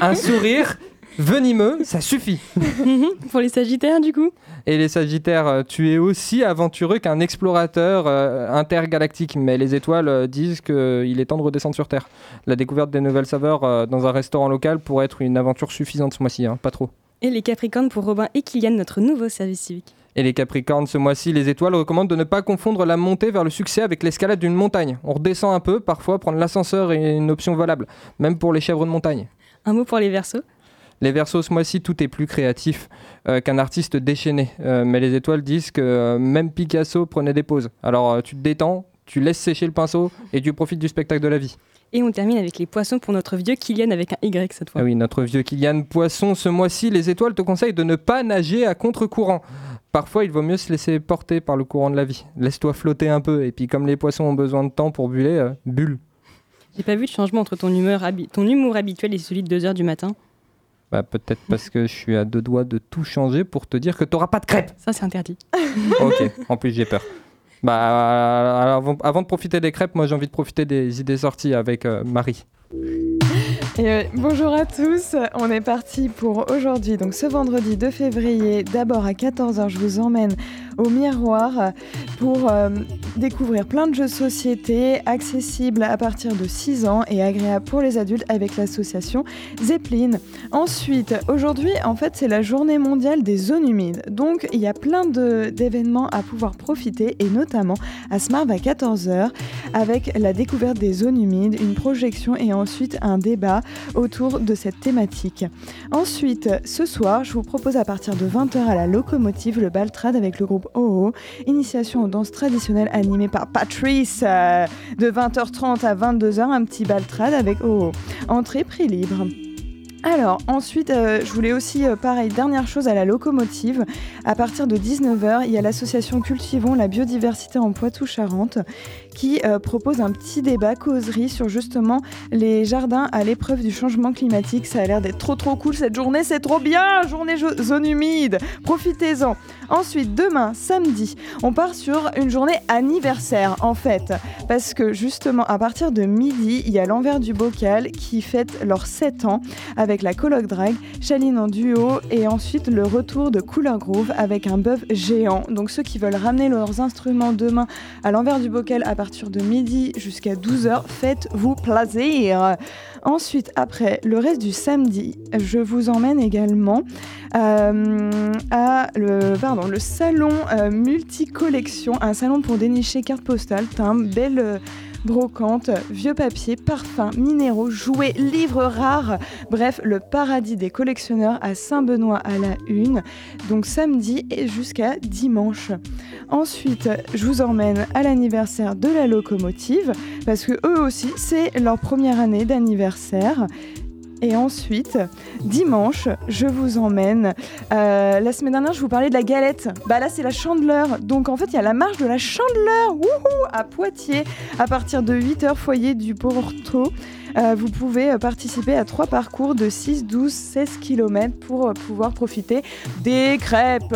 [SPEAKER 4] un sourire venimeux, ça suffit.
[SPEAKER 28] Pour les sagittaires du coup?
[SPEAKER 4] Et les sagittaires, euh, tu es aussi aventureux qu'un explorateur euh, intergalactique. Mais les étoiles euh, disent qu'il est temps de redescendre sur Terre. La découverte des nouvelles saveurs euh, dans un restaurant local pourrait être une aventure suffisante ce mois-ci, hein, pas trop.
[SPEAKER 28] Et les capricornes pour Robin et Kylian, notre nouveau service civique.
[SPEAKER 4] Et les Capricornes, ce mois-ci, les étoiles recommandent de ne pas confondre la montée vers le succès avec l'escalade d'une montagne. On redescend un peu, parfois prendre l'ascenseur est une option valable, même pour les chèvres de montagne.
[SPEAKER 28] Un mot pour les versos
[SPEAKER 4] Les Verseaux, ce mois-ci, tout est plus créatif euh, qu'un artiste déchaîné. Euh, mais les étoiles disent que euh, même Picasso prenait des pauses. Alors tu te détends, tu laisses sécher le pinceau et tu profites du spectacle de la vie.
[SPEAKER 28] Et on termine avec les poissons pour notre vieux Kylian avec un Y cette fois.
[SPEAKER 4] Ah oui, notre vieux Kylian Poisson, ce mois-ci, les étoiles te conseillent de ne pas nager à contre-courant. Parfois, il vaut mieux se laisser porter par le courant de la vie. Laisse-toi flotter un peu, et puis comme les poissons ont besoin de temps pour buller, bulle.
[SPEAKER 28] J'ai pas vu de changement entre ton, humeur ton humour habituel et celui de 2h du matin.
[SPEAKER 4] Bah, peut-être parce que je suis à deux doigts de tout changer pour te dire que t'auras pas de crêpes.
[SPEAKER 28] Ça, c'est interdit.
[SPEAKER 4] ok, en plus j'ai peur. Bah, alors, avant, avant de profiter des crêpes, moi j'ai envie de profiter des idées sorties avec euh, Marie.
[SPEAKER 29] Et euh, bonjour à tous, on est parti pour aujourd'hui, donc ce vendredi 2 février, d'abord à 14h, je vous emmène au miroir pour euh, découvrir plein de jeux de société accessibles à partir de 6 ans et agréables pour les adultes avec l'association Zeppelin. Ensuite, aujourd'hui, en fait, c'est la journée mondiale des zones humides, donc il y a plein d'événements à pouvoir profiter et notamment à Smarv à 14h avec la découverte des zones humides, une projection et ensuite un débat autour de cette thématique. Ensuite, ce soir, je vous propose à partir de 20h à la locomotive le Baltrad avec le groupe OO, initiation aux danses traditionnelles animée par Patrice euh, de 20h30 à 22h, un petit Baltrad avec OO. Entrée prix libre. Alors, ensuite, euh, je voulais aussi, euh, pareil, dernière chose à la locomotive. À partir de 19h, il y a l'association Cultivons la biodiversité en Poitou-Charentes qui euh, propose un petit débat causerie sur justement les jardins à l'épreuve du changement climatique. Ça a l'air d'être trop trop cool cette journée, c'est trop bien Journée jo- zone humide, profitez-en. Ensuite, demain, samedi, on part sur une journée anniversaire en fait. Parce que justement, à partir de midi, il y a l'envers du bocal qui fête leurs 7 ans la colloque drag, Chaline en duo et ensuite le retour de Cooler Groove avec un bœuf géant. Donc ceux qui veulent ramener leurs instruments demain à l'envers du bocal à partir de midi jusqu'à 12h, faites-vous plaisir. Ensuite, après le reste du samedi, je vous emmène également euh, à le, pardon, le salon euh, multicollection, un salon pour dénicher cartes postales, timbres, belles euh, brocantes, vieux papiers, parfums, minéraux, jouets, livres rares, bref, le paradis des collectionneurs à Saint-Benoît à la une, donc samedi et jusqu'à dimanche. Ensuite, je vous emmène à l'anniversaire de la locomotive, parce que eux aussi, c'est leur première année d'anniversaire. Et ensuite, dimanche, je vous emmène. euh, la semaine dernière, je vous parlais de la galette. Bah là, c'est la chandeleur. Donc en fait, il y a la marche de la chandeleur à Poitiers à partir de 8h, foyer du Porto. Euh, vous pouvez participer à trois parcours de 6, 12, 16 km pour pouvoir profiter des crêpes.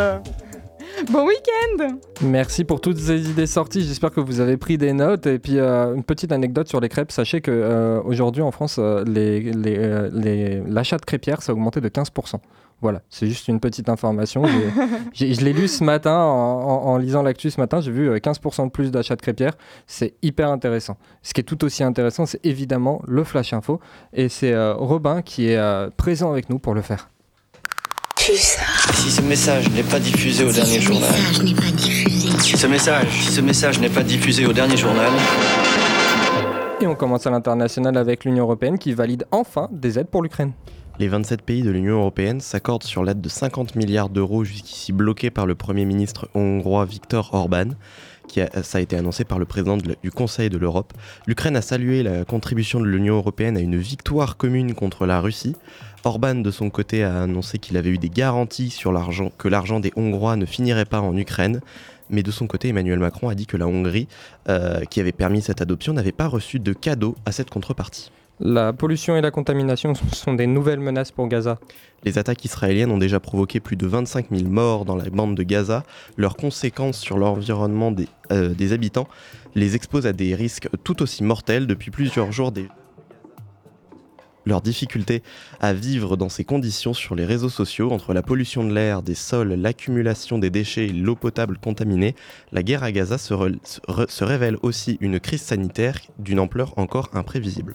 [SPEAKER 29] Bon week-end
[SPEAKER 4] Merci pour toutes ces idées sorties. J'espère que vous avez pris des notes. Et puis, euh, une petite anecdote sur les crêpes. Sachez que euh, aujourd'hui en France, euh, les- les, les- l'achat de crêpières, ça a augmenté de 15%. Voilà, c'est juste une petite information. J'ai- j'ai- je l'ai lu ce matin en, en- en lisant l'actu ce matin. J'ai vu euh, 15% de plus d'achats de crêpières. C'est hyper intéressant. Ce qui est tout aussi intéressant, c'est évidemment le Flash Info. Et c'est Robin qui est présent avec nous pour le faire.
[SPEAKER 5] Si ce message n'est pas diffusé au dernier journal. Si ce message, si ce message n'est pas diffusé au dernier journal.
[SPEAKER 4] Et on commence à l'international avec l'Union Européenne qui valide enfin des aides pour l'Ukraine.
[SPEAKER 6] Les 27 pays de l'Union européenne s'accordent sur l'aide de 50 milliards d'euros jusqu'ici bloqués par le Premier ministre hongrois Viktor Orban. Qui a- ça a été annoncé par le président de du Conseil de l'Europe. L'Ukraine a salué la contribution de l'Union européenne à une victoire commune contre la Russie. Orban, de son côté, a annoncé qu'il avait eu des garanties sur l'argent, que l'argent des Hongrois ne finirait pas en Ukraine. Mais de son côté, Emmanuel Macron a dit que la Hongrie, euh, qui avait permis cette adoption, n'avait pas reçu de cadeau à cette contrepartie.
[SPEAKER 4] La pollution et la contamination sont des nouvelles menaces pour Gaza.
[SPEAKER 6] Les attaques israéliennes ont déjà provoqué plus de 25 000 morts dans la bande de Gaza. Leurs conséquences sur l'environnement des, euh, des habitants les exposent à des risques tout aussi mortels depuis plusieurs jours. Des... Leur difficulté à vivre dans ces conditions sur les réseaux sociaux, entre la pollution de l'air, des sols, l'accumulation des déchets et l'eau potable contaminée, la guerre à Gaza se, révèle aussi une crise sanitaire d'une ampleur encore imprévisible.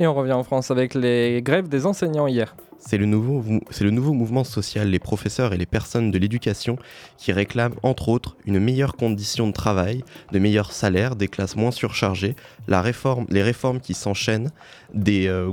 [SPEAKER 4] Et on revient en France avec les grèves des enseignants hier.
[SPEAKER 6] C'est le, nouveau, mouvement social, les professeurs et les personnes de l'éducation qui réclament entre autres une meilleure condition de travail, de meilleurs salaires, des classes moins surchargées, les réformes qui s'enchaînent, euh,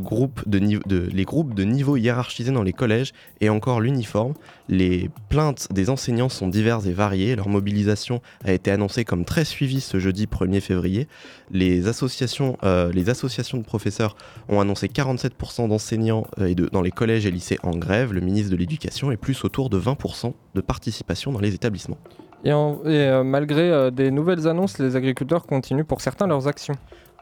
[SPEAKER 6] les groupes de niveau hiérarchisés dans les collèges et encore l'uniforme. Les plaintes des enseignants sont diverses et variées. Leur mobilisation a été annoncée comme très suivie ce jeudi 1er février. Les associations, euh, les associations de professeurs ont annoncé 47% d'enseignants euh, dans les collèges et lycées en grève. Le ministre de l'Éducation est plus autour de 20% de participation dans les établissements.
[SPEAKER 4] Et, malgré des nouvelles annonces, les agriculteurs continuent pour certains leurs actions.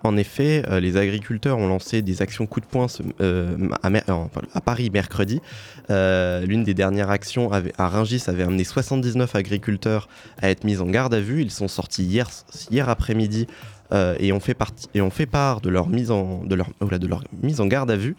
[SPEAKER 6] En effet, euh, les agriculteurs ont lancé des actions coup de poing euh, à, Paris mercredi. Euh, l'une des dernières actions à Rungis avait amené 79 agriculteurs à être mis en garde à vue. Ils sont sortis hier, hier après-midi fait et ont fait part de leur mise en, de leur, leur mise en garde à vue.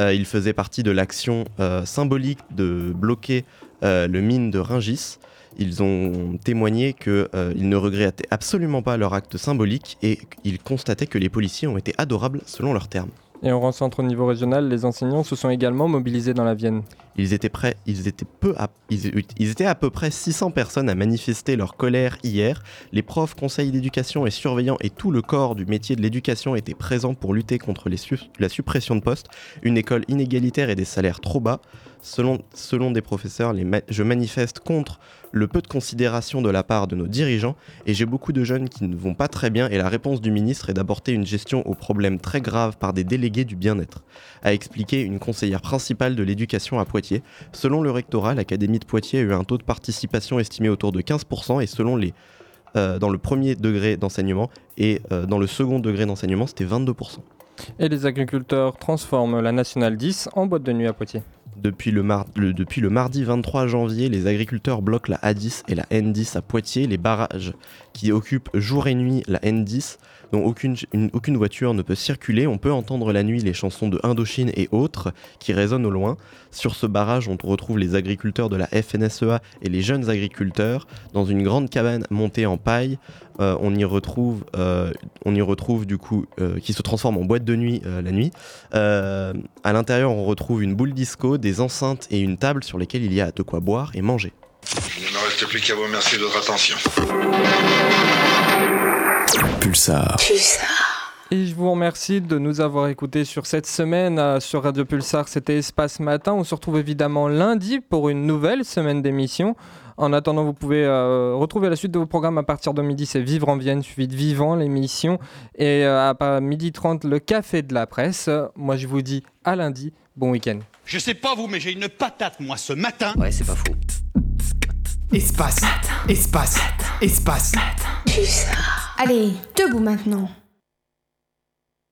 [SPEAKER 6] ils faisaient partie de l'action symbolique de bloquer le mine de Rungis. Ils ont témoigné qu'ils euh, ne regrettaient absolument pas leur acte symbolique et ils constataient que les policiers ont été adorables selon leurs termes.
[SPEAKER 4] Et en rencontre au niveau régional, les enseignants se sont également mobilisés dans la Vienne.
[SPEAKER 6] Ils étaient, prêts, ils, étaient à, peu près 600 personnes à manifester leur colère hier. Les profs, conseils d'éducation et surveillants et tout le corps du métier de l'éducation étaient présents pour lutter contre la suppression de postes, une école inégalitaire et des salaires trop bas. Selon, des professeurs, je manifeste contre le peu de considération de la part de nos dirigeants et j'ai beaucoup de jeunes qui ne vont pas très bien et la réponse du ministre est d'apporter une gestion aux problèmes très graves par des délégués du bien-être, a expliqué une conseillère principale de l'éducation à Poitiers. Selon le rectorat, l'Académie de Poitiers a eu un taux de participation estimé autour de 15% et selon les euh, dans le premier degré d'enseignement et euh, dans le second degré d'enseignement, c'était 22%.
[SPEAKER 4] Et les agriculteurs transforment la Nationale 10 en boîte de nuit à Poitiers.
[SPEAKER 6] Depuis le, mardi 23 janvier, les agriculteurs bloquent la A10 et la N10 à Poitiers, les barrages qui occupent jour et nuit la N10 dont aucune, aucune voiture ne peut circuler. On peut entendre la nuit les chansons de Indochine et autres qui résonnent au loin. Sur ce barrage, on retrouve les agriculteurs de la FNSEA et les jeunes agriculteurs dans une grande cabane montée en paille. Euh, on y retrouve, euh, on y retrouve du coup, euh, qui se transforme en boîte de nuit la nuit. à l'intérieur, on retrouve une boule disco, des enceintes et une table sur lesquelles il y a de quoi boire et manger.
[SPEAKER 7] Il ne me reste plus qu'à vous remercier de votre attention.
[SPEAKER 4] Pulsar. Et je vous remercie de nous avoir écoutés sur cette semaine euh, sur Radio Pulsar. C'était Espace Matin. On se retrouve évidemment lundi pour une nouvelle semaine d'émission. En attendant, vous pouvez euh, retrouver la suite de vos programmes à partir de midi. C'est Vivre en Vienne, suivi de Vivant, l'émission. Et euh, à midi 30, le Café de la Presse. Moi, je vous dis à lundi. Bon week-end.
[SPEAKER 1] Je sais pas vous, mais j'ai une patate, moi, ce matin.
[SPEAKER 5] Ouais, c'est pas faux.
[SPEAKER 2] Espace, espace, espace.
[SPEAKER 30] Allez, debout maintenant.